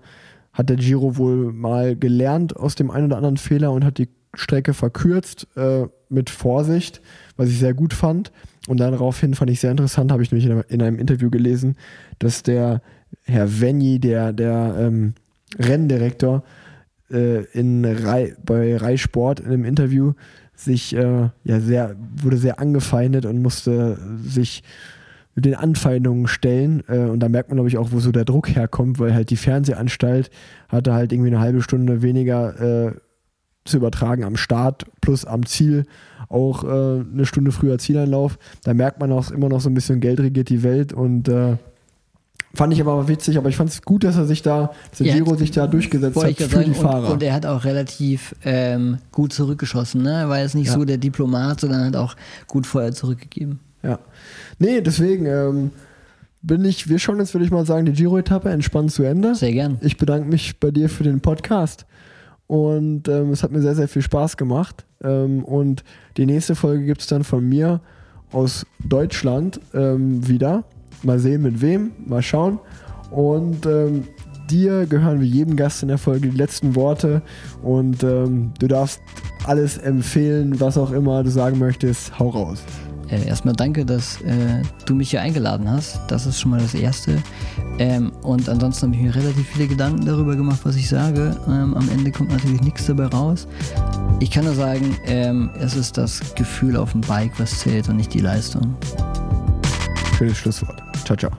hat der Giro wohl mal gelernt aus dem einen oder anderen Fehler und hat die Strecke verkürzt äh, mit Vorsicht, was ich sehr gut fand. Und daraufhin fand ich sehr interessant, habe ich nämlich in einem, in einem Interview gelesen, dass der Herr Venny, der, der ähm, Renndirektor, äh, in Rai, bei Rai Sport in einem Interview sich äh, ja sehr, wurde sehr angefeindet und musste sich mit den Anfeindungen stellen. Äh, und da merkt man, glaube ich, auch, wo so der Druck herkommt, weil halt die Fernsehanstalt hatte halt irgendwie eine halbe Stunde weniger äh, zu übertragen am Start plus am Ziel auch äh, eine Stunde früher Zieleinlauf. Da merkt man auch immer noch so ein bisschen Geld regiert die Welt und äh, fand ich aber witzig, aber ich fand es gut, dass er sich da, dass der Ja, Giro sich da durchgesetzt hat für sagen, die Fahrer. und, und er hat auch relativ ähm, gut zurückgeschossen, ne? War jetzt nicht Ja. so der Diplomat, sondern hat auch gut Feuer zurückgegeben. Ja. Nee, deswegen ähm, bin ich, wir schauen jetzt, würde ich mal sagen, die Giro-Etappe entspannt zu Ende. Sehr gern. Ich bedanke mich bei dir für den Podcast. Und ähm, es hat mir sehr, sehr viel Spaß gemacht. Ähm, und die nächste Folge gibt es dann von mir aus Deutschland ähm, wieder. Mal sehen, mit wem. Mal schauen. Und ähm, dir gehören wie jedem Gast in der Folge die letzten Worte. Und ähm, du darfst alles empfehlen, was auch immer du sagen möchtest. Hau raus. Äh, erstmal danke, dass äh, du mich hier eingeladen hast. Das ist schon mal das Erste. Ähm, und ansonsten habe ich mir relativ viele Gedanken darüber gemacht, was ich sage. Ähm, am Ende kommt natürlich nichts dabei raus. Ich kann nur sagen, ähm, es ist das Gefühl auf dem Bike, was zählt und nicht die Leistung schönes Schlusswort. Ciao, ciao.